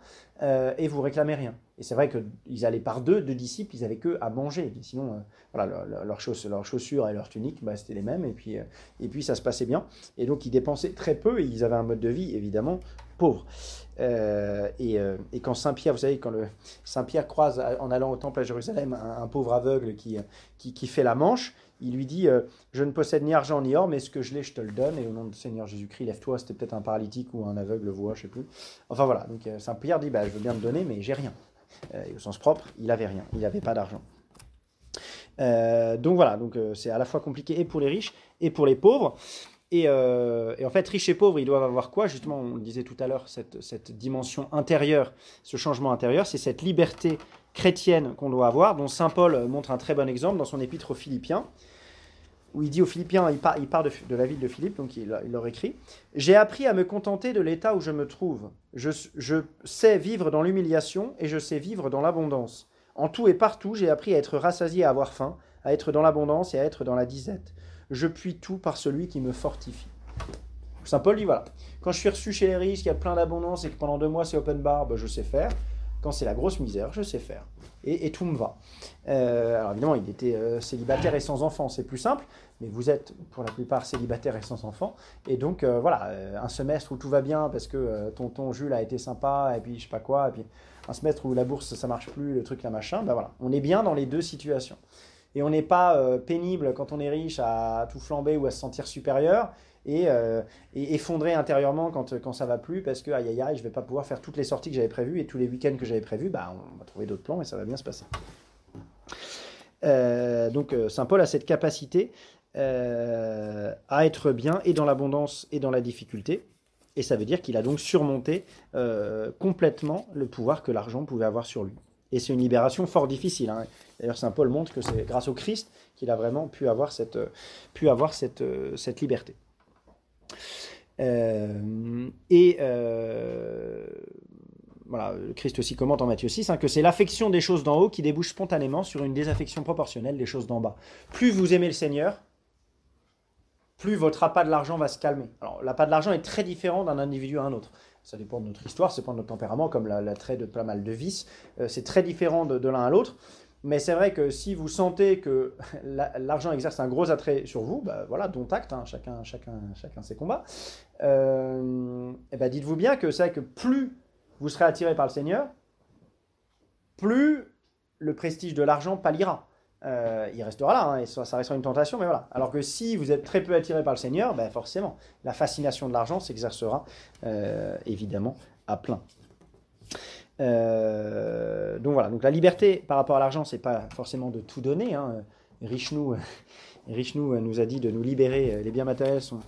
Speaker 1: et vous réclamez rien. Et c'est vrai qu'ils allaient par deux, deux disciples, ils avaient que à manger. sinon, euh, voilà, leurs leur chauss leur chaussures et leurs tuniques, bah, c'était les mêmes, et puis, euh, et puis ça se passait bien. Et donc ils dépensaient très peu, et ils avaient un mode de vie évidemment pauvre. Euh, et, quand Saint Pierre, vous savez, quand le Saint Pierre croise en allant au temple à Jérusalem un, pauvre aveugle qui, qui, fait la manche, il lui dit Je ne possède ni argent ni or, mais ce que je l'ai, je te le donne. Et au nom du Seigneur Jésus-Christ, lève-toi. C'était peut-être un paralytique ou un aveugle voix, je sais plus. Enfin voilà. Donc Saint Pierre dit bah, Je veux bien te donner, mais j'ai rien. Et au sens propre, il avait rien. Il n'avait pas d'argent. donc voilà. Donc c'est à la fois compliqué et pour les riches et pour les pauvres. Et, euh, et, en fait, riches et pauvres, ils doivent avoir quoi? Justement, on le disait tout à l'heure, cette, cette, dimension intérieure, ce changement intérieur, c'est cette liberté chrétienne qu'on doit avoir, dont Saint Paul montre un très bon exemple dans son épître aux Philippiens, où il dit aux Philippiens, il part, de, la ville de Philippe, donc il, leur écrit J'ai appris à me contenter de l'état où je me trouve. Je, sais vivre dans l'humiliation et je sais vivre dans l'abondance. En tout et partout, j'ai appris à être rassasié, à avoir faim, à être dans l'abondance et à être dans la disette je puis tout par celui qui me fortifie. Saint Paul dit voilà, quand je suis reçu chez les riches, qu'il y a plein d'abondance et que pendant deux mois c'est open bar, ben, je sais faire. Quand c'est la grosse misère, je sais faire. Et, et tout me va. Euh, alors évidemment, il était euh, célibataire et sans enfant, c'est plus simple, mais vous êtes pour la plupart célibataire et sans enfant. Et donc euh, voilà, un semestre où tout va bien parce que tonton Jules a été sympa, et puis je sais pas quoi, et puis un semestre où la bourse ça marche plus, le truc la machin, ben voilà, on est bien dans les deux situations. Et on n'est pas euh, pénible quand on est riche à tout flamber ou à se sentir supérieur et, euh, et effondré intérieurement quand, quand ça va plus parce que aïe aïe aïe je vais pas pouvoir faire toutes les sorties que j'avais prévues et tous les week-ends que j'avais prévus bah on va trouver d'autres plans et ça va bien se passer. Euh, donc euh, Saint Paul a cette capacité euh, à être bien et dans l'abondance et dans la difficulté. Et ça veut dire qu'il a donc surmonté complètement le pouvoir que l'argent pouvait avoir sur lui. Et c'est une libération fort difficile. Hein. D'ailleurs, Saint Paul montre que c'est grâce au Christ qu'il a vraiment pu avoir cette, pu avoir cette, cette liberté. et voilà, Christ aussi commente en Matthieu 6, hein, que c'est l'affection des choses d'en haut qui débouche spontanément sur une désaffection proportionnelle des choses d'en bas. Plus vous aimez le Seigneur, plus votre appât de l'argent va se calmer. Alors, l'appât de l'argent est très différent d'un individu à un autre. Ça dépend de notre histoire, c'est pas de notre tempérament, comme l'attrait de pas mal de vices. Euh, c'est très différent de, l'un à l'autre. Mais c'est vrai que si vous sentez que *laughs* l'argent exerce un gros attrait sur vous, bah voilà, dont acte, hein, chacun, chacun, chacun ses combats. Euh, et eh ben dites-vous bien que c'est vrai que plus vous serez attiré par le Seigneur, plus le prestige de l'argent pâlira. Euh, il restera là, hein, et ça, restera une tentation, mais voilà. Alors que si vous êtes très peu attiré par le Seigneur, ben forcément, la fascination de l'argent s'exercera euh, évidemment à plein. Euh, donc voilà, donc la liberté par rapport à l'argent, c'est pas forcément de tout donner. Hein. Richelieu, *laughs* Richelieu nous a dit de nous libérer. Les biens matériels sont,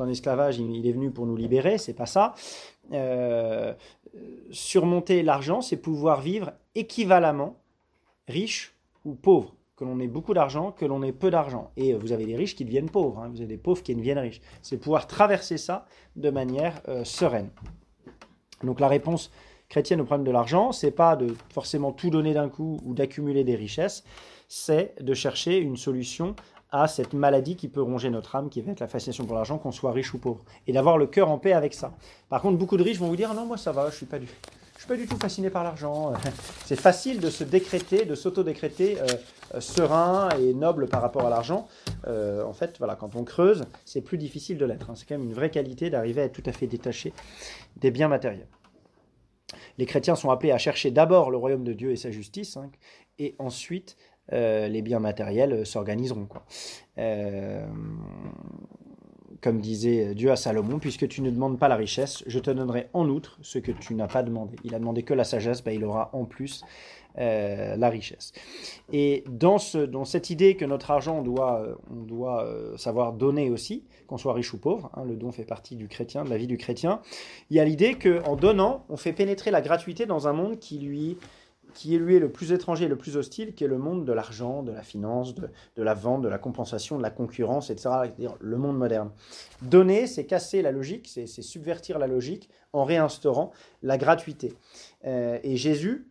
Speaker 1: en esclavage. Il, est venu pour nous libérer. C'est pas ça. Surmonter l'argent, c'est pouvoir vivre équivalemment riche ou pauvre. Que l'on ait beaucoup d'argent, que l'on ait peu d'argent. Et vous avez des riches qui deviennent pauvres, hein. vous avez des pauvres qui deviennent riches. C'est pouvoir traverser ça de manière euh, sereine. Donc la réponse chrétienne au problème de l'argent, c'est pas de forcément tout donner d'un coup ou d'accumuler des richesses, c'est de chercher une solution à cette maladie qui peut ronger notre âme, qui va être la fascination pour l'argent, qu'on soit riche ou pauvre, et d'avoir le cœur en paix avec ça. Par contre, beaucoup de riches vont vous dire non, moi ça va, je suis pas du, je suis pas du tout fasciné par l'argent. *laughs* C'est facile de se décréter, de s'auto-décréter euh, euh, serein et noble par rapport à l'argent. Euh, en fait, voilà, quand on creuse, c'est plus difficile de l'être. Hein. C'est quand même une vraie qualité d'arriver à être tout à fait détaché des biens matériels. Les chrétiens sont appelés à chercher d'abord le royaume de Dieu et sa justice, hein, et ensuite euh, les biens matériels euh, s'organiseront. Euh, comme disait Dieu à Salomon, puisque tu ne demandes pas la richesse, je te donnerai en outre ce que tu n'as pas demandé. Il a demandé que la sagesse, ben, il aura en plus la richesse. Et dans, ce, dans cette idée que notre argent, on doit, on doit savoir donner aussi, qu'on soit riche ou pauvre, hein, le don fait partie du chrétien, de la vie du chrétien, il y a l'idée qu'en donnant, on fait pénétrer la gratuité dans un monde qui lui est le plus étranger, le plus hostile, qui est le monde de l'argent, de la finance, de, la vente, de la compensation, de la concurrence, etc. C'est-à-dire le monde moderne. Donner, c'est casser la logique, c'est subvertir la logique en réinstaurant la gratuité. Euh, et Jésus,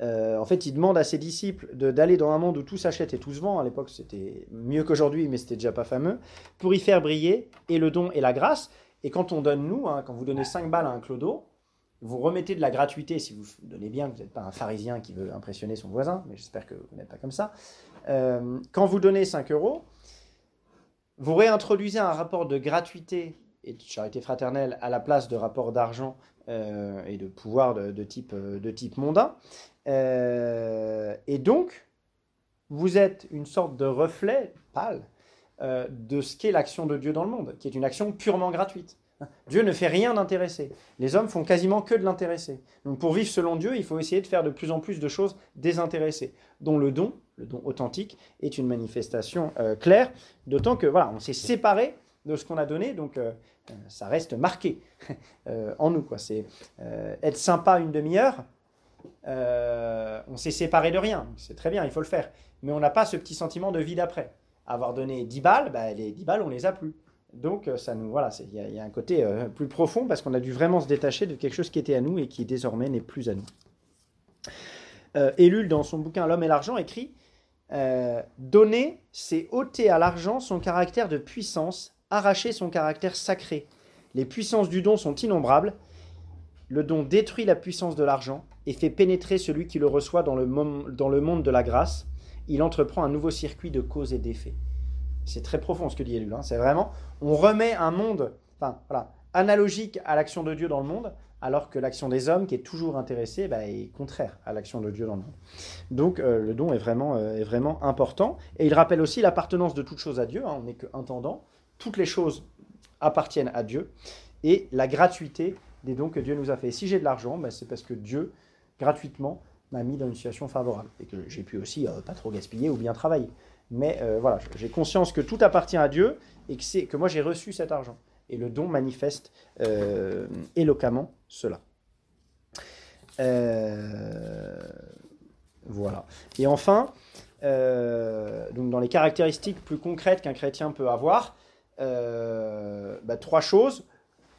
Speaker 1: euh, en fait, il demande à ses disciples d'aller dans un monde où tout s'achète et tout se vend. À l'époque, c'était mieux qu'aujourd'hui, mais c'était déjà pas fameux, pour y faire briller et le don et la grâce. Et quand on donne, nous, hein, quand vous donnez 5 balles à un clodo, vous remettez de la gratuité, si vous donnez bien, vous n'êtes pas un pharisien qui veut impressionner son voisin, mais j'espère que vous n'êtes pas comme ça. Euh, quand vous donnez 5 euros, vous réintroduisez un rapport de gratuité et de charité fraternelle à la place de rapport d'argent et de pouvoir de, type, de type mondain. Euh, et donc, vous êtes une sorte de reflet pâle de ce qu'est l'action de Dieu dans le monde, qui est une action purement gratuite. Dieu ne fait rien d'intéressé. Les hommes font quasiment que de l'intéressé. Donc pour vivre selon Dieu, il faut essayer de faire de plus en plus de choses désintéressées, dont le don, le don authentique, est une manifestation euh, claire, d'autant que voilà, on s'est séparé de ce qu'on a donné, donc euh, euh, ça reste marqué *laughs* en nous. C'est être sympa une demi-heure, on s'est séparé de rien, c'est très bien, il faut le faire, mais on n'a pas ce petit sentiment de vie d'après. Avoir donné 10 balles, bah, les 10 balles, on les a plus. Donc, euh, ça nous, voilà, il y, a un côté euh, plus profond parce qu'on a dû vraiment se détacher de quelque chose qui était à nous et qui désormais n'est plus à nous. Euh, dans son bouquin L'homme et l'argent, écrit euh, Donner, c'est ôter à l'argent son caractère de puissance, arracher son caractère sacré. Les puissances du don sont innombrables. Le don détruit la puissance de l'argent et fait pénétrer celui qui le reçoit dans le, monde de la grâce. Il entreprend un nouveau circuit de cause et d'effet. C'est très profond ce que dit Ellul. Hein. C'est vraiment, on remet un monde analogique à l'action de Dieu dans le monde, alors que l'action des hommes, qui est toujours intéressée, bah, est contraire à l'action de Dieu dans le monde. Donc euh, le don est vraiment, euh, est vraiment important. Et il rappelle aussi l'appartenance de toute chose à Dieu. Hein. On n'est qu'intendant. Toutes les choses appartiennent à Dieu. Et la gratuité des dons que Dieu nous a fait. si j'ai de l'argent, bah, c'est parce que Dieu, gratuitement, m'a mis dans une situation favorable et que j'ai pu aussi pas trop gaspiller ou bien travailler. Mais voilà, j'ai conscience que tout appartient à Dieu et que, moi j'ai reçu cet argent. Et le don manifeste éloquemment cela. voilà. Et enfin, dans les caractéristiques plus concrètes qu'un chrétien peut avoir, bah, trois choses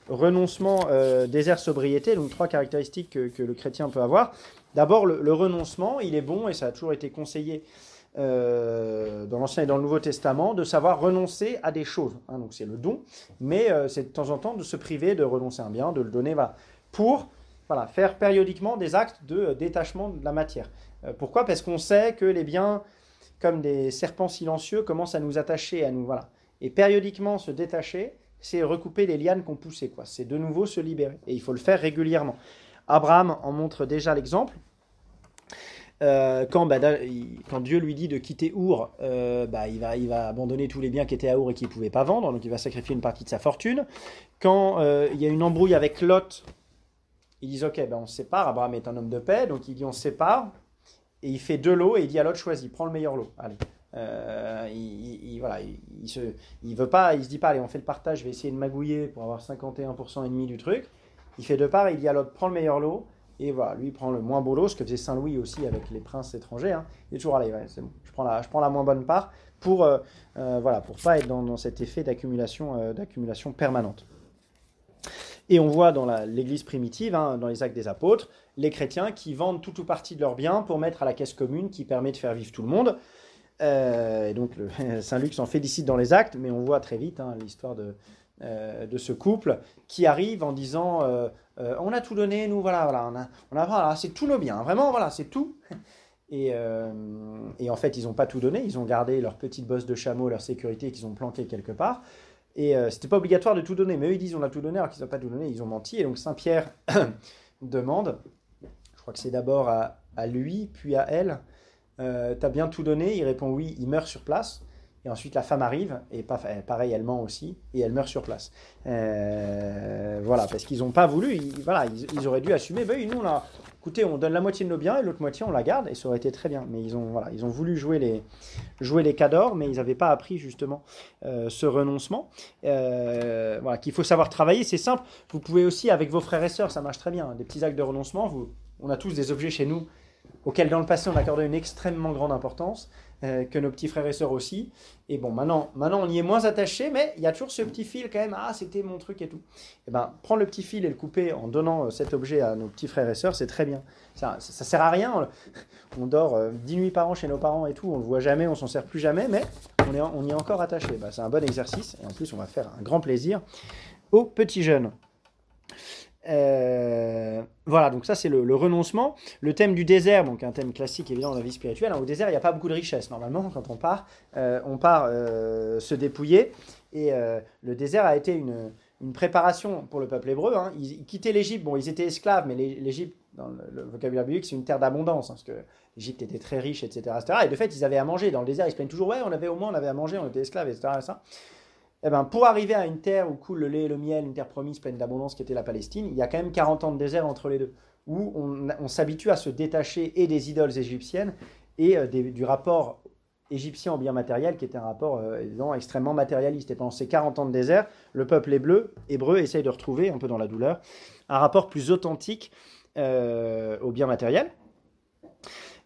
Speaker 1: renoncement, euh, désert, sobriété, donc trois caractéristiques que, le chrétien peut avoir. D'abord, le, renoncement, il est bon, et ça a toujours été conseillé euh, dans l'Ancien et dans le Nouveau Testament, de savoir renoncer à des choses. Hein, donc c'est le don, mais euh, c'est de temps en temps de se priver de renoncer à un bien, de le donner, voilà, pour faire périodiquement des actes de détachement de la matière. pourquoi? Parce qu'on sait que les biens, comme des serpents silencieux, commencent à nous attacher, à nous, voilà. Et périodiquement se détacher, c'est recouper les lianes qu'on poussait. Quoi. C'est de nouveau se libérer. Et il faut le faire régulièrement. Abraham en montre déjà l'exemple. Euh, quand, bah, quand, Dieu lui dit de quitter Our, euh, bah, il, va, abandonner tous les biens qui étaient à Our et qu'il ne pouvait pas vendre, donc il va sacrifier une partie de sa fortune. Quand euh, il y a une embrouille avec Lot, ils disent Ok, ben on se sépare, Abraham est un homme de paix, donc il dit on se sépare, et il fait deux lots et il dit à Lot choisis, prends le meilleur lot. Allez. Euh, il, voilà, il, se, il veut pas, il se dit pas, allez, on fait le partage, je vais essayer de magouiller pour avoir 51% et demi du truc. Il fait deux parts, il dit à l'autre, prends le meilleur lot, et voilà, lui il prend le moins beau lot, ce que faisait Saint-Louis aussi avec les princes étrangers. Hein. Il est toujours, allez, c'est bon, je prends, la, je prends la moins bonne part pour, euh, euh, voilà, pour pas être dans, cet effet d'accumulation, d'accumulation permanente. Et on voit dans l'Église primitive, hein, dans les actes des apôtres, les chrétiens qui vendent tout ou partie de leurs biens pour mettre à la caisse commune qui permet de faire vivre tout le monde. Euh, et donc *laughs* Saint-Luc s'en félicite dans les actes, mais on voit très vite hein, l'histoire de, euh, de ce couple qui arrive en disant euh, on a tout donné, nous voilà, voilà, on a, on a voilà, c'est tous nos biens, vraiment voilà, c'est tout. *laughs* Et, en fait, ils n'ont pas tout donné, ils ont gardé leur petite bosse de chameau, leur sécurité qu'ils ont planqué quelque part. Et c'était pas obligatoire de tout donner, mais eux ils disent on a tout donné alors qu'ils n'ont pas tout donné, ils ont menti. Et donc Saint Pierre *coughs* demande, je crois que c'est d'abord à, lui, puis à elle, euh, t'as bien tout donné Il répond oui, il meurt sur place. Et ensuite, la femme arrive, et pareil, elle ment aussi, et elle meurt sur place. Euh, voilà, parce qu'ils n'ont pas voulu, ils, voilà, ils, auraient dû assumer, ben nous, là, écoutez, on donne la moitié de nos biens, et l'autre moitié, on la garde, et ça aurait été très bien. Mais ils ont, voilà, ils ont voulu jouer les, jouer les cadors, mais ils n'avaient pas appris, justement, euh, ce renoncement. voilà, qu'il faut savoir travailler, c'est simple. Vous pouvez aussi, avec vos frères et sœurs, ça marche très bien, des petits actes de renoncement. On a tous des objets chez nous auquel dans le passé on accordait une extrêmement grande importance, euh, que nos petits frères et sœurs aussi. Et bon, maintenant, maintenant on y est moins attaché, mais il y a toujours ce petit fil quand même, ah c'était mon truc et tout. Et eh ben, prendre le petit fil et le couper en donnant euh, cet objet à nos petits frères et sœurs, c'est très bien. Ça, ça, sert à rien, *laughs* on dort euh, dix nuits par an chez nos parents et tout, on le voit jamais, on s'en sert plus jamais, mais on, est, on y est encore attaché. Ben, c'est un bon exercice, et en plus on va faire un grand plaisir aux petits jeunes. Euh, voilà, donc ça c'est le, renoncement. Le thème du désert, donc un thème classique évidemment dans la vie spirituelle. Hein. au désert, il n'y a pas beaucoup de richesse normalement quand on part. Euh, on part euh, se dépouiller. Et le désert a été une, préparation pour le peuple hébreu. Hein. Ils, quittaient l'Égypte. Bon, ils étaient esclaves, mais l'Égypte, dans le, vocabulaire biblique, c'est une terre d'abondance. Hein, parce que l'Égypte était très riche, etc., Et de fait, ils avaient à manger. Dans le désert, ils se plaignent toujours Ouais, on avait au moins on avait à manger, on était esclaves, etc. Eh ben, pour arriver à une terre où coule le lait et le miel, une terre promise pleine d'abondance qui était la Palestine, il y a quand même 40 ans de désert entre les deux, où on, s'habitue à se détacher et des idoles égyptiennes et euh, du rapport égyptien au bien matériel, qui était un rapport euh, extrêmement matérialiste. Et pendant ces 40 ans de désert, le peuple hébreu, hébreu essaye de retrouver, un peu dans la douleur, un rapport plus authentique euh, au bien matériel.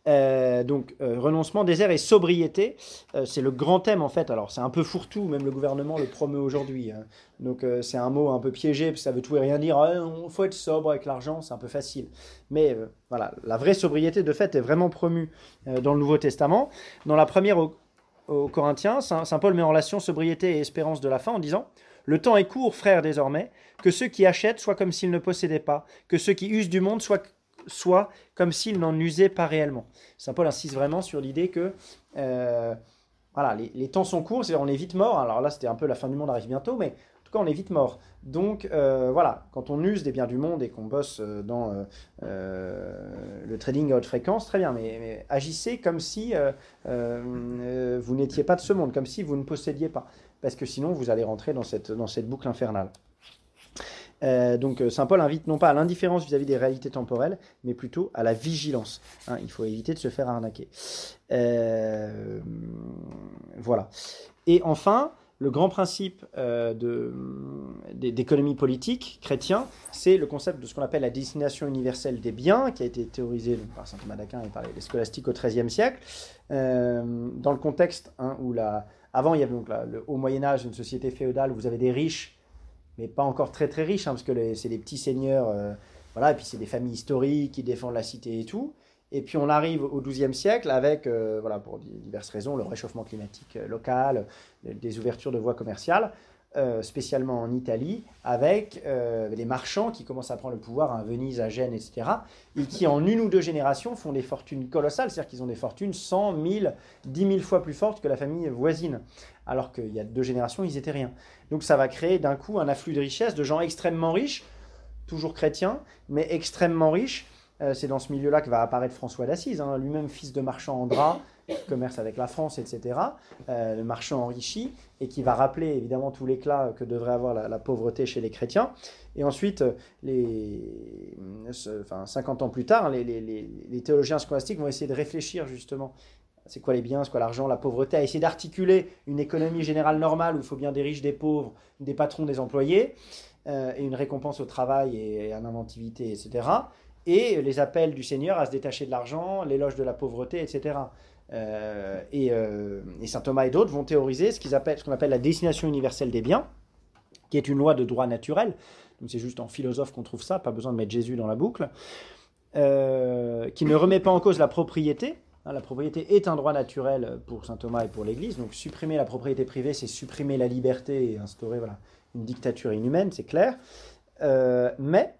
Speaker 1: Euh, donc euh, renoncement, désert et sobriété, euh, c'est le grand thème en fait. Alors c'est un peu fourre-tout, même le gouvernement le promeut aujourd'hui. Hein. Donc c'est un mot un peu piégé, parce que ça veut tout et rien dire. Il ah, faut être sobre avec l'argent, c'est un peu facile. Mais voilà, la vraie sobriété de fait est vraiment promue dans le Nouveau Testament. Dans la première aux, Corinthiens, Saint, Saint Paul met en relation sobriété et espérance de la fin en disant le temps est court, frères, désormais, que ceux qui achètent soient comme s'ils ne possédaient pas, que ceux qui usent du monde soient soit comme s'il n'en usait pas réellement. Saint Paul insiste vraiment sur l'idée que euh, voilà, les, temps sont courts, on est vite mort. Alors là, c'était un peu la fin du monde arrive bientôt, mais en tout cas, on est vite mort. Donc euh, voilà, quand on use des biens du monde et qu'on bosse euh, dans le trading à haute fréquence, très bien, mais, agissez comme si vous n'étiez pas de ce monde, comme si vous ne possédiez pas, parce que sinon vous allez rentrer dans cette, dans cette boucle infernale. Euh, donc Saint Paul invite non pas à l'indifférence vis-à-vis des réalités temporelles, mais plutôt à la vigilance. Hein, il faut éviter de se faire arnaquer. voilà. Et enfin, le grand principe euh, d'économie politique chrétien, c'est le concept de ce qu'on appelle la destination universelle des biens, qui a été théorisé par saint Thomas d'Aquin et par les scolastiques au XIIIe siècle, euh, dans le contexte hein, où la, avant il y avait donc le haut Moyen Âge, une société féodale, où vous avez des riches, mais pas encore très très riches, hein, parce que c'est des petits seigneurs, euh, voilà, et puis c'est des familles historiques qui défendent la cité et tout. Et puis on arrive au XIIe siècle avec, euh, voilà, pour diverses raisons, le réchauffement climatique euh, local, des ouvertures de voies commerciales, euh, spécialement en Italie, avec les marchands qui commencent à prendre le pouvoir à Venise, à Gênes, etc., et qui en une ou deux générations font des fortunes colossales, c'est-à-dire qu'ils ont des fortunes 100, 1000, 10 000 fois plus fortes que la famille voisine, alors qu'il y a deux générations, ils n'étaient rien. Donc ça va créer d'un coup un afflux de richesses, de gens extrêmement riches, toujours chrétiens, mais extrêmement riches, euh, c'est dans ce milieu-là que va apparaître François d'Assise, hein, lui-même fils de marchand en drap, commerce avec la France, etc. Euh, le marchand enrichi, et qui va rappeler évidemment tout l'éclat que devrait avoir la, pauvreté chez les chrétiens. Et ensuite, les, enfin, 50 ans plus tard, les, théologiens scolastiques vont essayer de réfléchir justement c'est quoi les biens, c'est quoi l'argent, la pauvreté, à essayer d'articuler une économie générale normale où il faut bien des riches, des pauvres, des patrons, des employés, euh, et une récompense au travail et à l'inventivité, etc et les appels du Seigneur à se détacher de l'argent, l'éloge de la pauvreté, etc. Euh, euh, et, saint Thomas et d'autres vont théoriser ce qu'on appelle, la destination universelle des biens, qui est une loi de droit naturel. Donc c'est juste en philosophe qu'on trouve ça, pas besoin de mettre Jésus dans la boucle, euh, qui ne remet pas en cause la propriété. Hein, la propriété est un droit naturel pour saint Thomas et pour l'Église. Donc supprimer la propriété privée, c'est supprimer la liberté et instaurer voilà, une dictature inhumaine, c'est clair. mais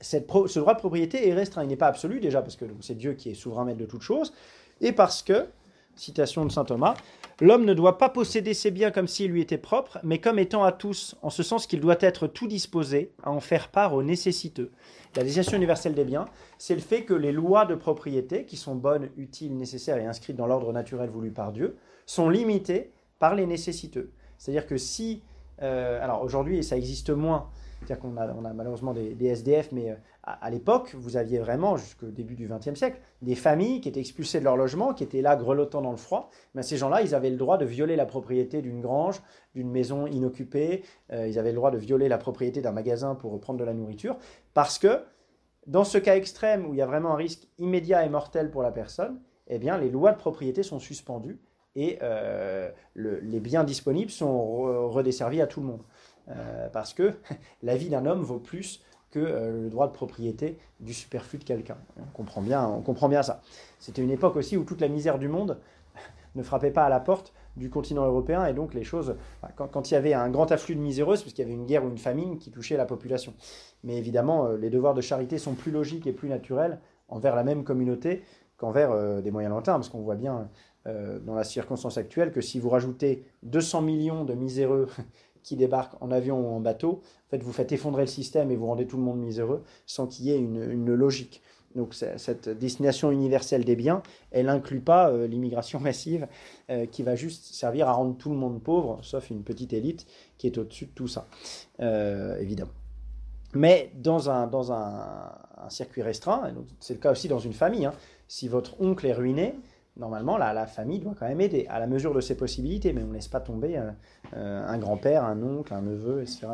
Speaker 1: ce droit de propriété est restreint. Il n'est pas absolu déjà parce que c'est Dieu qui est souverain maître de toutes choses, et parce que, citation de saint Thomas, l'homme ne doit pas posséder ses biens comme s'ils lui étaient propres, mais comme étant à tous, en ce sens qu'il doit être tout disposé à en faire part aux nécessiteux. La législation universelle des biens, c'est le fait que les lois de propriété, qui sont bonnes, utiles, nécessaires et inscrites dans l'ordre naturel voulu par Dieu, sont limitées par les nécessiteux. C'est-à-dire que si, euh, alors aujourd'hui ça existe moins, c'est-à-dire qu'on a, malheureusement des, SDF, mais euh, à, l'époque, vous aviez vraiment, jusqu'au début du XXe siècle, des familles qui étaient expulsées de leur logement, qui étaient là grelottant dans le froid. Mais ces gens-là, ils avaient le droit de violer la propriété d'une grange, d'une maison inoccupée. Euh, ils avaient le droit de violer la propriété d'un magasin pour prendre de la nourriture. Parce que, dans ce cas extrême où il y a vraiment un risque immédiat et mortel pour la personne, eh bien, les lois de propriété sont suspendues et euh, les biens disponibles sont redesservis à tout le monde. Euh, parce que *laughs* la vie d'un homme vaut plus que euh, le droit de propriété du superflu de quelqu'un. On comprend bien, on comprend bien ça. C'était une époque aussi où toute la misère du monde *laughs* ne frappait pas à la porte du continent européen et donc les choses, quand, il y avait un grand afflux de miséreux, c'est parce qu'il y avait une guerre ou une famine qui touchait la population. Mais évidemment, euh, les devoirs de charité sont plus logiques et plus naturels envers la même communauté qu'envers des moyens lointains, parce qu'on voit bien dans la circonstance actuelle que si vous rajoutez 200 millions de miséreux qui débarquent en avion ou en bateau, en fait, vous faites effondrer le système et vous rendez tout le monde miséreux sans qu'il y ait une, logique. Donc cette destination universelle des biens, elle n'inclut pas euh, l'immigration *laughs* massive euh, qui va juste servir à rendre tout le monde pauvre, sauf une petite élite qui est au-dessus de tout ça, euh, évidemment. Mais dans un, dans un, circuit restreint, c'est le cas aussi dans une famille, hein, si votre oncle est ruiné, normalement, la, la, famille doit quand même aider à la mesure de ses possibilités, mais on ne laisse pas tomber euh, euh, un grand-père, un oncle, un neveu, etc.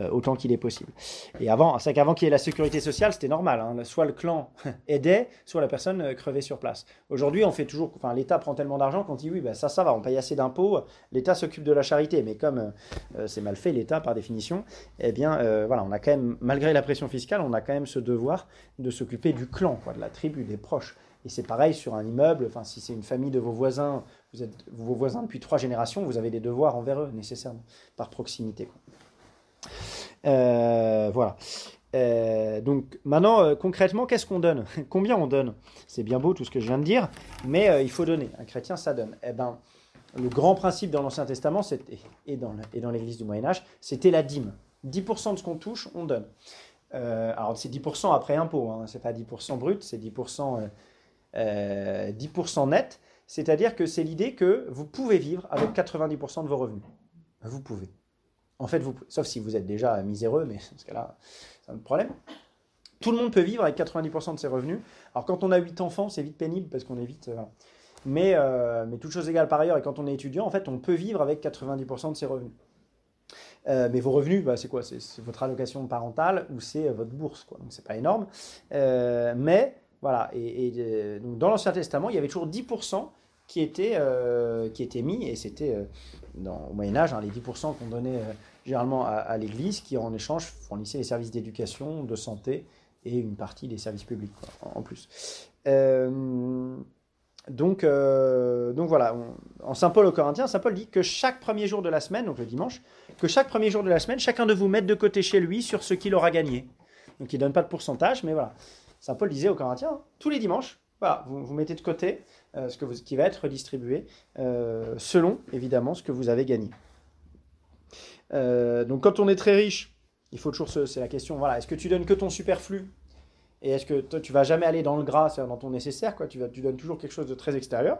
Speaker 1: Euh, autant qu'il est possible. Et avant, c'est qu'avant qu'il y ait la sécurité sociale, c'était normal. Hein. soit le clan *laughs* aidait, soit la personne crevait sur place. Aujourd'hui, on fait toujours, enfin, l'État prend tellement d'argent qu'on dit oui, ben ça, ça va, on paye assez d'impôts, l'État s'occupe de la charité. Mais comme c'est mal fait, l'État, par définition, eh bien, voilà, on a quand même, malgré la pression fiscale, on a quand même ce devoir de s'occuper du clan, quoi, de la tribu, des proches. Et c'est pareil sur un immeuble, enfin, si c'est une famille de vos voisins, vous êtes vos voisins depuis trois générations, vous avez des devoirs envers eux, nécessairement, par proximité. Euh, voilà. Euh, donc maintenant, euh, concrètement, qu'est-ce qu'on donne? *laughs* Combien on donne? C'est bien beau tout ce que je viens de dire, mais il faut donner. Un chrétien, ça donne. Eh ben, le grand principe dans l'Ancien Testament et dans, l'Église du Moyen Âge, c'était la dîme. 10% de ce qu'on touche, on donne. alors c'est 10% après impôt, hein, c'est pas 10% brut, c'est 10% 10% euh, net, c'est-à-dire que c'est l'idée que vous pouvez vivre avec 90% de vos revenus. Vous pouvez. En fait, vous, sauf si vous êtes déjà miséreux, mais dans ce cas-là, c'est un problème. Tout le monde peut vivre avec 90% de ses revenus. Alors quand on a 8 enfants, c'est vite pénible parce qu'on est vite... Euh, mais, euh, mais toutes choses égales par ailleurs, et quand on est étudiant, en fait, on peut vivre avec 90% de ses revenus. Mais vos revenus, bah, c'est quoi? C'est, votre allocation parentale ou c'est votre bourse, quoi. Donc c'est pas énorme. mais voilà, et, donc dans l'Ancien Testament, il y avait toujours 10% qui étaient, qui étaient mis, et c'était au Moyen Âge, hein, les 10% qu'on donnait généralement à, l'Église, qui en échange fournissait les services d'éducation, de santé et une partie des services publics en plus. Euh, donc, euh, donc voilà, en Saint Paul aux Corinthiens, Saint Paul dit que chaque premier jour de la semaine, donc le dimanche, que chaque premier jour de la semaine, chacun de vous mette de côté chez lui sur ce qu'il aura gagné. Donc il ne donne pas de pourcentage, mais voilà. Saint Paul disait aux Corinthiens, tous les dimanches, voilà, vous, mettez de côté euh, ce que vous, qui va être redistribué selon, évidemment, ce que vous avez gagné. donc quand on est très riche, il faut toujours. C'est la question, voilà, est-ce que tu donnes que ton superflu? Et est-ce que toi, tu vas jamais aller dans le gras, c'est-à-dire dans ton nécessaire, quoi, tu, donnes toujours quelque chose de très extérieur?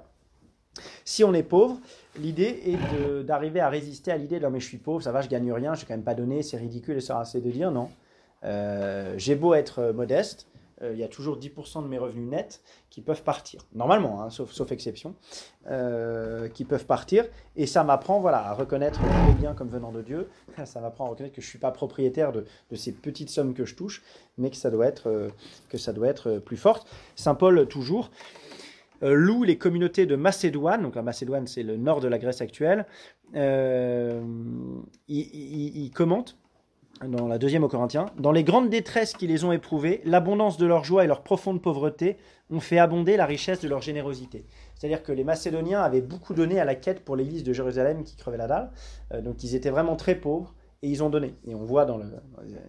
Speaker 1: Si on est pauvre, l'idée est d'arriver à résister à l'idée de non mais je suis pauvre, ça va, je gagne rien, je vais quand même pas donner, c'est ridicule et ça assez de dire non. Euh, j'ai beau être modeste, euh, il y a toujours 10% de mes revenus nets qui peuvent partir. Normalement, hein, sauf, exception, euh, qui peuvent partir. Et ça m'apprend voilà, à reconnaître les biens comme venant de Dieu. *laughs* Ça m'apprend à reconnaître que je ne suis pas propriétaire de, ces petites sommes que je touche, mais que ça doit être, euh, plus fort. Saint Paul, toujours, loue les communautés de Macédoine, donc la Macédoine c'est le nord de la Grèce actuelle, il, il, commente dans la deuxième aux Corinthiens, dans les grandes détresses qui les ont éprouvées, l'abondance de leur joie et leur profonde pauvreté ont fait abonder la richesse de leur générosité. C'est-à-dire que les Macédoniens avaient beaucoup donné à la quête pour l'église de Jérusalem qui crevait la dalle, euh, donc ils étaient vraiment très pauvres et ils ont donné. Et on voit dans,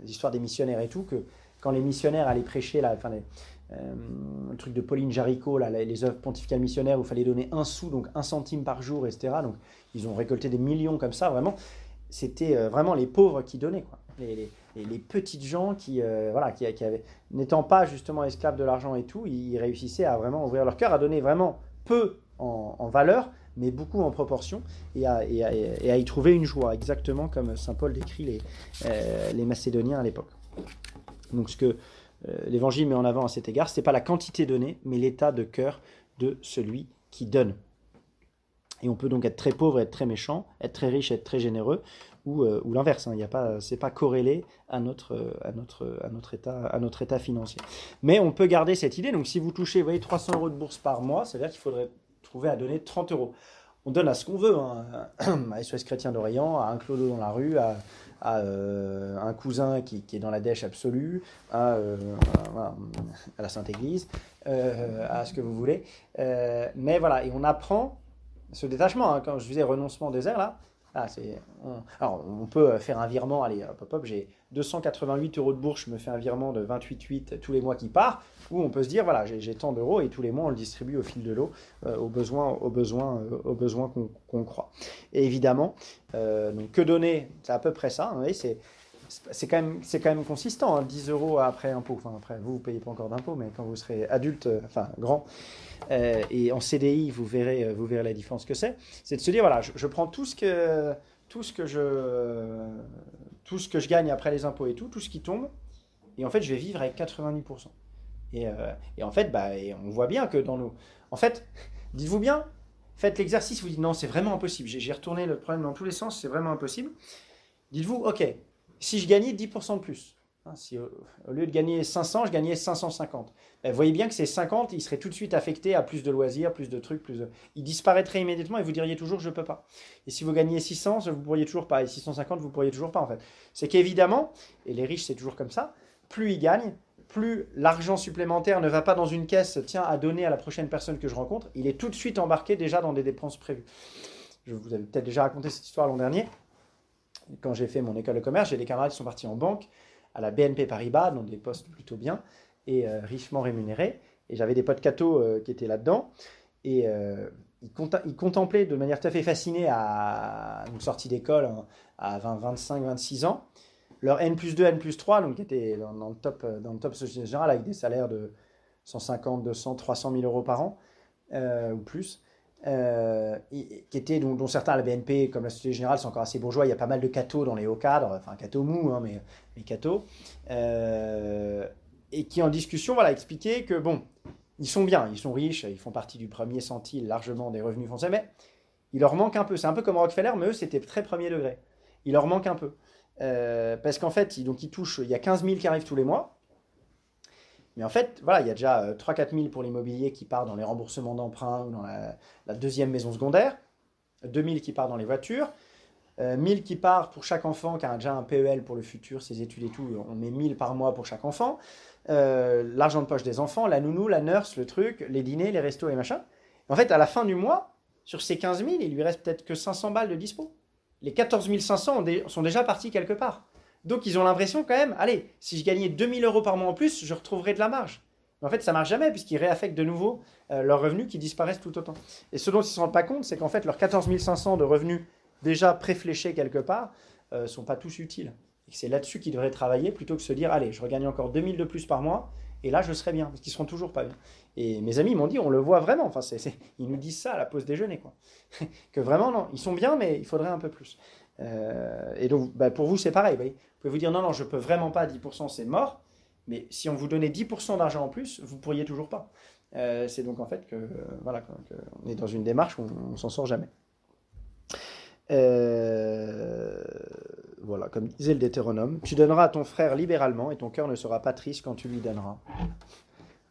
Speaker 1: l'histoire des missionnaires et tout que quand les missionnaires allaient prêcher, enfin, euh, le truc de Pauline Jaricot, les œuvres pontificales missionnaires où il fallait donner un sou, donc un centime par jour, etc. Donc ils ont récolté des millions comme ça, vraiment. C'était euh, vraiment les pauvres qui donnaient. Quoi les, petites gens qui, euh, voilà, qui, avaient, n'étant pas justement esclaves de l'argent et tout, ils réussissaient à vraiment ouvrir leur cœur, à donner vraiment peu en, valeur, mais beaucoup en proportion, et à, y trouver une joie, exactement comme Saint Paul décrit les, euh, Macédoniens à l'époque. Donc ce que euh, l'Évangile met en avant à cet égard, ce n'est pas la quantité donnée, mais l'état de cœur de celui qui donne. Et on peut donc être très pauvre être très méchant, être très riche être très généreux, ou, euh, ou l'inverse. Hein. Il pas, c'est pas corrélé à notre, euh, à notre, état, financier. Mais on peut garder cette idée. Donc, si vous touchez, vous voyez, 300 euros de bourse par mois, ça veut dire qu'il faudrait trouver à donner 30 euros. On donne à ce qu'on veut, hein. *clears throat* à SOS Chrétien d'Orient, à un clodo dans la rue, à, euh, un cousin qui, est dans la dèche absolue, à, à la Sainte Église, à ce que vous voulez. mais voilà, et on apprend ce détachement. Hein. quand je disais renoncement désert, là, ah, on, alors, on peut faire un virement, allez, hop, hop, j'ai 288 euros de bourse, je me fais un virement de 28,8 tous les mois qui part, ou on peut se dire, voilà, j'ai, tant d'euros et tous les mois on le distribue au fil de l'eau, euh, aux besoins, aux besoins, euh, qu'on, croit. Et évidemment, euh, que donner, c'est à peu près ça, hein, c'est, c'est quand même, c'est quand même consistant, 10 hein, euros après impôt. Enfin, après, vous, vous payez pas encore d'impôt, mais quand vous serez adulte, euh, enfin grand, euh, et en CDI, vous verrez, euh, vous verrez la différence que c'est. C'est de se dire, voilà, je, prends tout ce que, tout ce que je, tout ce que je gagne après les impôts et tout, tout ce qui tombe, et en fait, je vais vivre avec 90%. Et, et en fait, bah, on voit bien que dans nos, en fait, *laughs* dites-vous bien, faites l'exercice, vous dites non, c'est vraiment impossible. J'ai retourné le problème dans tous les sens, c'est vraiment impossible. Dites-vous, ok, si je gagnais 10% de plus, hein, si au, lieu de gagner 500, je gagnais 550, ben, vous voyez bien que ces 50, ils seraient tout de suite affectés à plus de loisirs, plus de trucs, plus de... Ils disparaîtraient immédiatement et vous diriez toujours je peux pas. Et si vous gagnez 600, vous pourriez toujours pas. Et 650, vous pourriez toujours pas en fait. C'est qu'évidemment, et les riches c'est toujours comme ça, plus ils gagnent, plus l'argent supplémentaire ne va pas dans une caisse, tiens, à donner à la prochaine personne que je rencontre, il est tout de suite embarqué déjà dans des dépenses prévues. Je vous avais peut-être déjà raconté cette histoire l'an dernier quand j'ai fait mon école de commerce, j'ai des camarades qui sont partis en banque à la BNP Paribas, dans des postes plutôt bien et euh, richement rémunérés. Et j'avais des potes cathos euh, qui étaient là-dedans. Et euh, ils, contemplaient de manière tout à fait fascinée à une sortie d'école à 20, 25, 26 ans leur N plus 2, N plus 3, donc qui étaient dans, le top, dans le top Générale avec des salaires de 150, 200, 300 000 euros par an ou plus. Qui était, dont, certains à la BNP, comme la Société Générale, sont encore assez bourgeois. Il y a pas mal de cathos dans les hauts cadres, enfin cathos mous, hein, mais, mais cathos. et qui en discussion voilà, expliquaient que, bon, ils sont bien, ils sont riches, ils font partie du premier centile largement des revenus français, mais il leur manque un peu. C'est un peu comme Rockefeller, mais eux, c'était très premier degré. Il leur manque un peu. Euh, parce qu'en fait, donc, ils touchent, il y a 15 000 qui arrivent tous les mois. Mais en fait, voilà, il y a déjà 3-4 euh, 000 pour l'immobilier qui part dans les remboursements d'emprunt ou dans la, deuxième maison secondaire. 2 000 qui part dans les voitures. 1 euh, 1000 qui part pour chaque enfant qui a déjà un PEL pour le futur, ses études et tout. On met 1000 par mois pour chaque enfant. L'argent de poche des enfants, la nounou, la nurse, le truc, les dîners, les restos et machin. En fait, à la fin du mois, sur ces 15 000, il lui reste peut-être que 500 balles de dispo les 14 500 sont déjà partis quelque part. Donc ils ont l'impression quand même, allez, si je gagnais 2000 euros par mois en plus, je retrouverais de la marge. Mais en fait, ça marche jamais puisqu'ils réaffectent de nouveau euh, leurs revenus qui disparaissent tout autant. Et ce dont ils ne se rendent pas compte, c'est qu'en fait, leurs 14 500 de revenus déjà préfléchés quelque part ne euh, sont pas tous utiles. Et c'est là-dessus qu'ils devraient travailler plutôt que se dire, allez, je regagne encore 2000 de plus par mois et là, je serai bien, parce qu'ils seront toujours pas bien. Et mes amis m'ont dit, on le voit vraiment. Enfin, ils nous disent ça à la pause déjeuner, quoi. *laughs* que vraiment, non, ils sont bien, mais il faudrait un peu plus. Euh, et donc, bah, pour vous, c'est pareil. Pouvez vous dire non, non, je peux vraiment pas, 10%, c'est mort. Mais si on vous donnait 10% d'argent en plus, vous pourriez toujours pas. Euh, c'est donc en fait que voilà, on est dans une démarche où on, ne s'en sort jamais. Euh, voilà, comme disait le Deutéronome, tu donneras à ton frère libéralement et ton cœur ne sera pas triste quand tu lui donneras.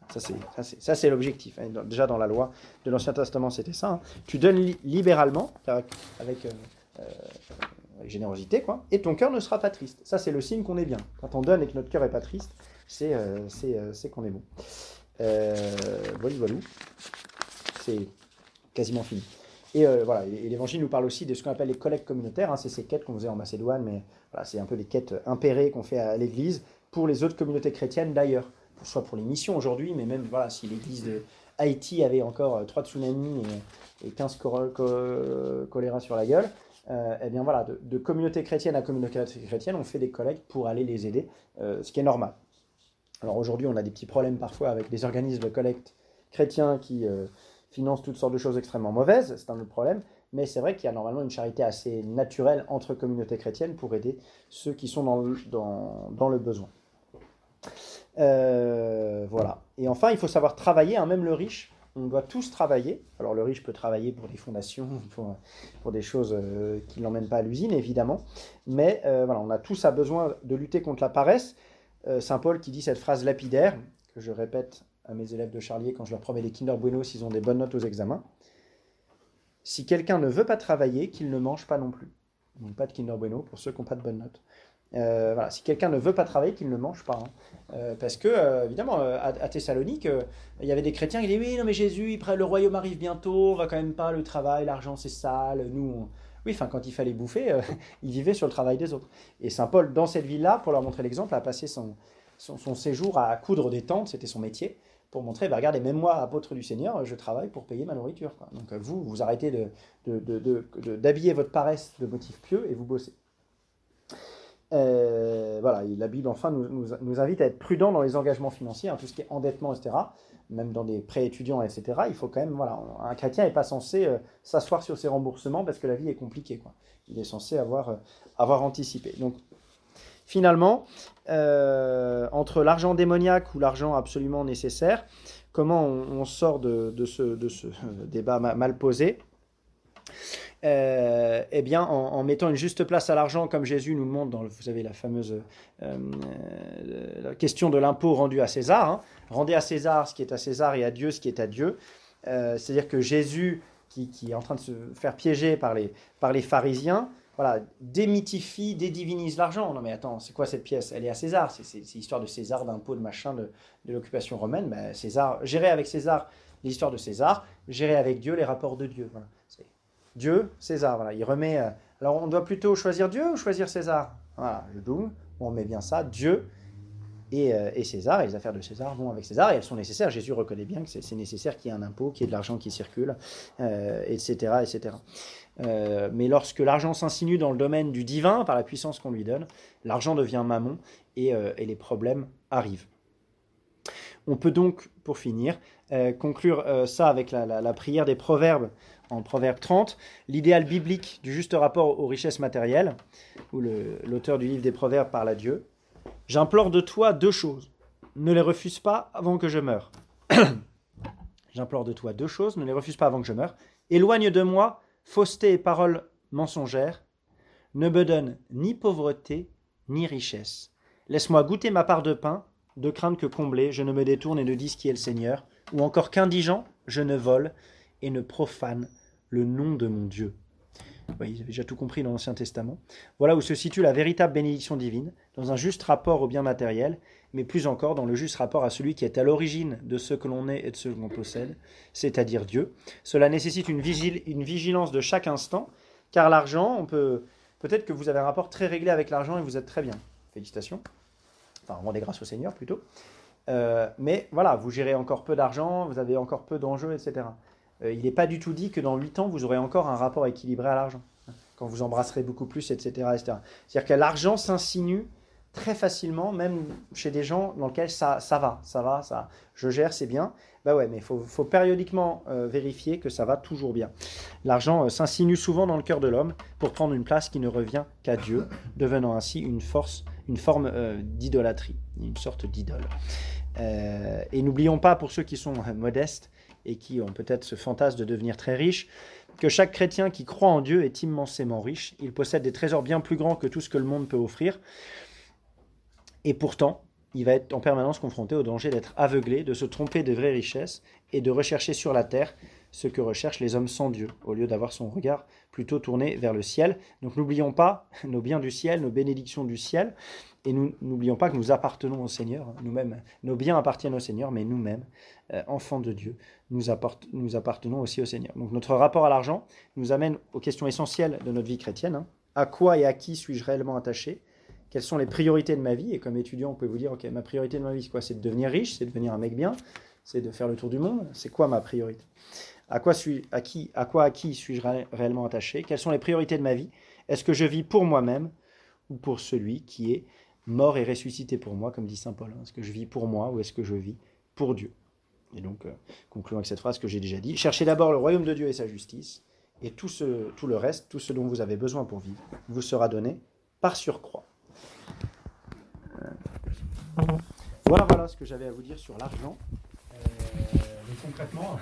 Speaker 1: Ça, c'est l'objectif. Hein. Déjà, dans la loi de l'Ancien Testament, c'était ça. Hein. Tu donnes libéralement, avec, générosité, quoi, et ton cœur ne sera pas triste. Ça, c'est le signe qu'on est bien. Quand on donne et que notre cœur n'est pas triste, c'est euh, euh, qu'on est bon. Euh, voilà, voilà. C'est quasiment fini. Et euh, voilà, l'évangile nous parle aussi de ce qu'on appelle les collectes communautaires. Hein. c'est ces quêtes qu'on faisait en Macédoine, mais voilà, c'est un peu les quêtes impérées qu'on fait à l'église pour les autres communautés chrétiennes d'ailleurs. Soit pour les missions aujourd'hui, mais même voilà, si l'église de Haïti avait encore trois tsunamis et, et 15 choléra sur la gueule, euh, eh bien voilà, de, communauté chrétienne à communauté chrétienne, on fait des collectes pour aller les aider, euh, ce qui est normal. Alors aujourd'hui, on a des petits problèmes parfois avec des organismes de collecte chrétiens qui euh, financent toutes sortes de choses extrêmement mauvaises, c'est un autre problème, mais c'est vrai qu'il y a normalement une charité assez naturelle entre communautés chrétiennes pour aider ceux qui sont dans le, besoin. voilà. Et enfin, il faut savoir travailler, hein, même le riche on doit tous travailler. Alors le riche peut travailler pour des fondations, *laughs* pour, des choses euh, qui ne l'emmènent pas à l'usine, évidemment. Mais euh, voilà, on a tous besoin de lutter contre la paresse. Euh, Saint Paul qui dit cette phrase lapidaire, que je répète à mes élèves de Charlier quand je leur promets des Kinder Bueno s'ils ont des bonnes notes aux examens. Si quelqu'un ne veut pas travailler, qu'il ne mange pas non plus. Donc pas de Kinder Bueno pour ceux qui n'ont pas de bonnes notes. Euh, si quelqu'un ne veut pas travailler, qu'il ne mange pas. Hein. Euh, parce que, euh, évidemment, à, Thessalonique, il y avait des chrétiens qui disaient Oui, non, mais Jésus, le royaume arrive bientôt, on va quand même pas, le travail, l'argent, c'est sale. Nous, oui, enfin, quand il fallait bouffer, *laughs* il vivait sur le travail des autres. Et saint Paul, dans cette ville-là, pour leur montrer l'exemple, a passé son, séjour à coudre des tentes, c'était son métier, pour montrer bah, regardez, même moi, apôtre du Seigneur, je travaille pour payer ma nourriture. Donc, vous, vous arrêtez d'habiller votre paresse de motifs pieux et vous bossez. Euh, voilà, la Bible, enfin, nous, invite à être prudents dans les engagements financiers, hein, tout ce qui est endettement, etc. Même dans des prêts étudiants, etc. Il faut quand même, voilà, un chrétien n'est pas censé euh, s'asseoir sur ses remboursements parce que la vie est compliquée. Il est censé avoir, euh, anticipé. Donc, finalement, entre l'argent démoniaque ou l'argent absolument nécessaire, comment on, sort de ce débat mal posé? Euh, eh bien, en, mettant une juste place à l'argent, comme Jésus nous le montre dans, vous la fameuse euh, euh, question de l'impôt rendu à César. Hein. Rendez à César ce qui est à César et à Dieu ce qui est à Dieu. C'est-à-dire que Jésus, qui, est en train de se faire piéger par les, par les pharisiens, voilà, démythifie, dédivinise l'argent. Non mais attends, c'est quoi cette pièce? Elle est à César. C'est l'histoire de César, d'impôt, de machin, de, de l'occupation romaine. Ben, César, gérer avec César l'histoire de César, gérer avec Dieu les rapports de Dieu. Voilà. Dieu, César. Voilà, il remet. Euh, alors on doit plutôt choisir Dieu ou choisir César? Voilà, je double. On met bien ça, Dieu et, euh, et, César. Et les affaires de César vont avec César et elles sont nécessaires. Jésus reconnaît bien que c'est nécessaire qu'il y ait un impôt, qu'il y ait de l'argent qui circule, etc., euh, etc. mais lorsque l'argent s'insinue dans le domaine du divin par la puissance qu'on lui donne, l'argent devient mammon et, et les problèmes arrivent. On peut donc, pour finir, conclure ça avec la, la, prière des proverbes en Proverbe 30 l'idéal biblique du juste rapport aux richesses matérielles, où l'auteur du livre des Proverbes parle à Dieu. J'implore de toi deux choses. Ne les refuse pas avant que je meure. *clears throat* J'implore de toi deux choses. Ne les refuse pas avant que je meure. Éloigne de moi fausseté et paroles mensongères. Ne me donne ni pauvreté ni richesse. Laisse-moi goûter ma part de pain, de crainte que comblé, je ne me détourne et ne dise qui est le Seigneur, ou encore qu'indigent, je ne vole et ne profane le nom de mon Dieu. Oui, ils avaient déjà tout compris dans l'Ancien Testament. Voilà où se situe la véritable bénédiction divine, dans un juste rapport au bien matériel, mais plus encore dans le juste rapport à celui qui est à l'origine de ce que l'on est et de ce que l'on possède, c'est-à-dire Dieu. Cela nécessite une, vigil- une vigilance de chaque instant, car l'argent, on peut peut-être que vous avez un rapport très réglé avec l'argent et vous êtes très bien. Félicitations. Enfin, rendez grâce au Seigneur plutôt. Euh, mais voilà, vous gérez encore peu d'argent, vous avez encore peu d'enjeux, etc. Euh, il n'est pas du tout dit que dans 8 ans, vous aurez encore un rapport équilibré à l'argent. Quand vous embrasserez beaucoup plus, etc. C'est-à-dire que l'argent s'insinue très facilement, même chez des gens dans lesquels ça, ça va, ça va, ça, je gère, c'est bien. Bah ouais, mais il faut, faut périodiquement euh, vérifier que ça va toujours bien. L'argent euh, s'insinue souvent dans le cœur de l'homme pour prendre une place qui ne revient qu'à Dieu, devenant ainsi une force, une forme d'idolâtrie, une sorte d'idole. Et n'oublions pas, pour ceux qui sont modestes et qui ont peut-être ce fantasme de devenir très riches, que chaque chrétien qui croit en Dieu est immensément riche. Il possède des trésors bien plus grands que tout ce que le monde peut offrir. Et pourtant, il va être en permanence confronté au danger d'être aveuglé, de se tromper de vraies richesses et de rechercher sur la terre ce que recherchent les hommes sans Dieu, au lieu d'avoir son regard plutôt tourné vers le ciel. Donc n'oublions pas nos biens du ciel, nos bénédictions du ciel, et nous n'oublions pas que nous appartenons au Seigneur, nous-mêmes. Nos biens appartiennent au Seigneur, mais nous-mêmes, euh, enfants de Dieu, nous, appart- nous appartenons aussi au Seigneur. Donc notre rapport à l'argent nous amène aux questions essentielles de notre vie chrétienne. hein. À quoi et à qui suis-je réellement attaché? Quelles sont les priorités de ma vie? Et comme étudiant, on peut vous dire, ok, ma priorité de ma vie, c'est quoi? C'est de devenir riche, c'est de devenir un mec bien, c'est de faire le tour du monde. C'est quoi ma priorité? À quoi, suis, à, qui, à quoi, à qui suis-je ré- réellement attaché? Quelles sont les priorités de ma vie? Est-ce que je vis pour moi-même ou pour celui qui est mort et ressuscité pour moi, comme dit Saint Paul hein Est-ce que je vis pour moi ou est-ce que je vis pour Dieu? Et donc, euh, concluons avec cette phrase que j'ai déjà dit. Cherchez d'abord le royaume de Dieu et sa justice, et tout, ce, tout le reste, tout ce dont vous avez besoin pour vivre, vous sera donné par surcroît. Euh, Voilà, voilà ce que j'avais à vous dire sur l'argent. Euh, concrètement,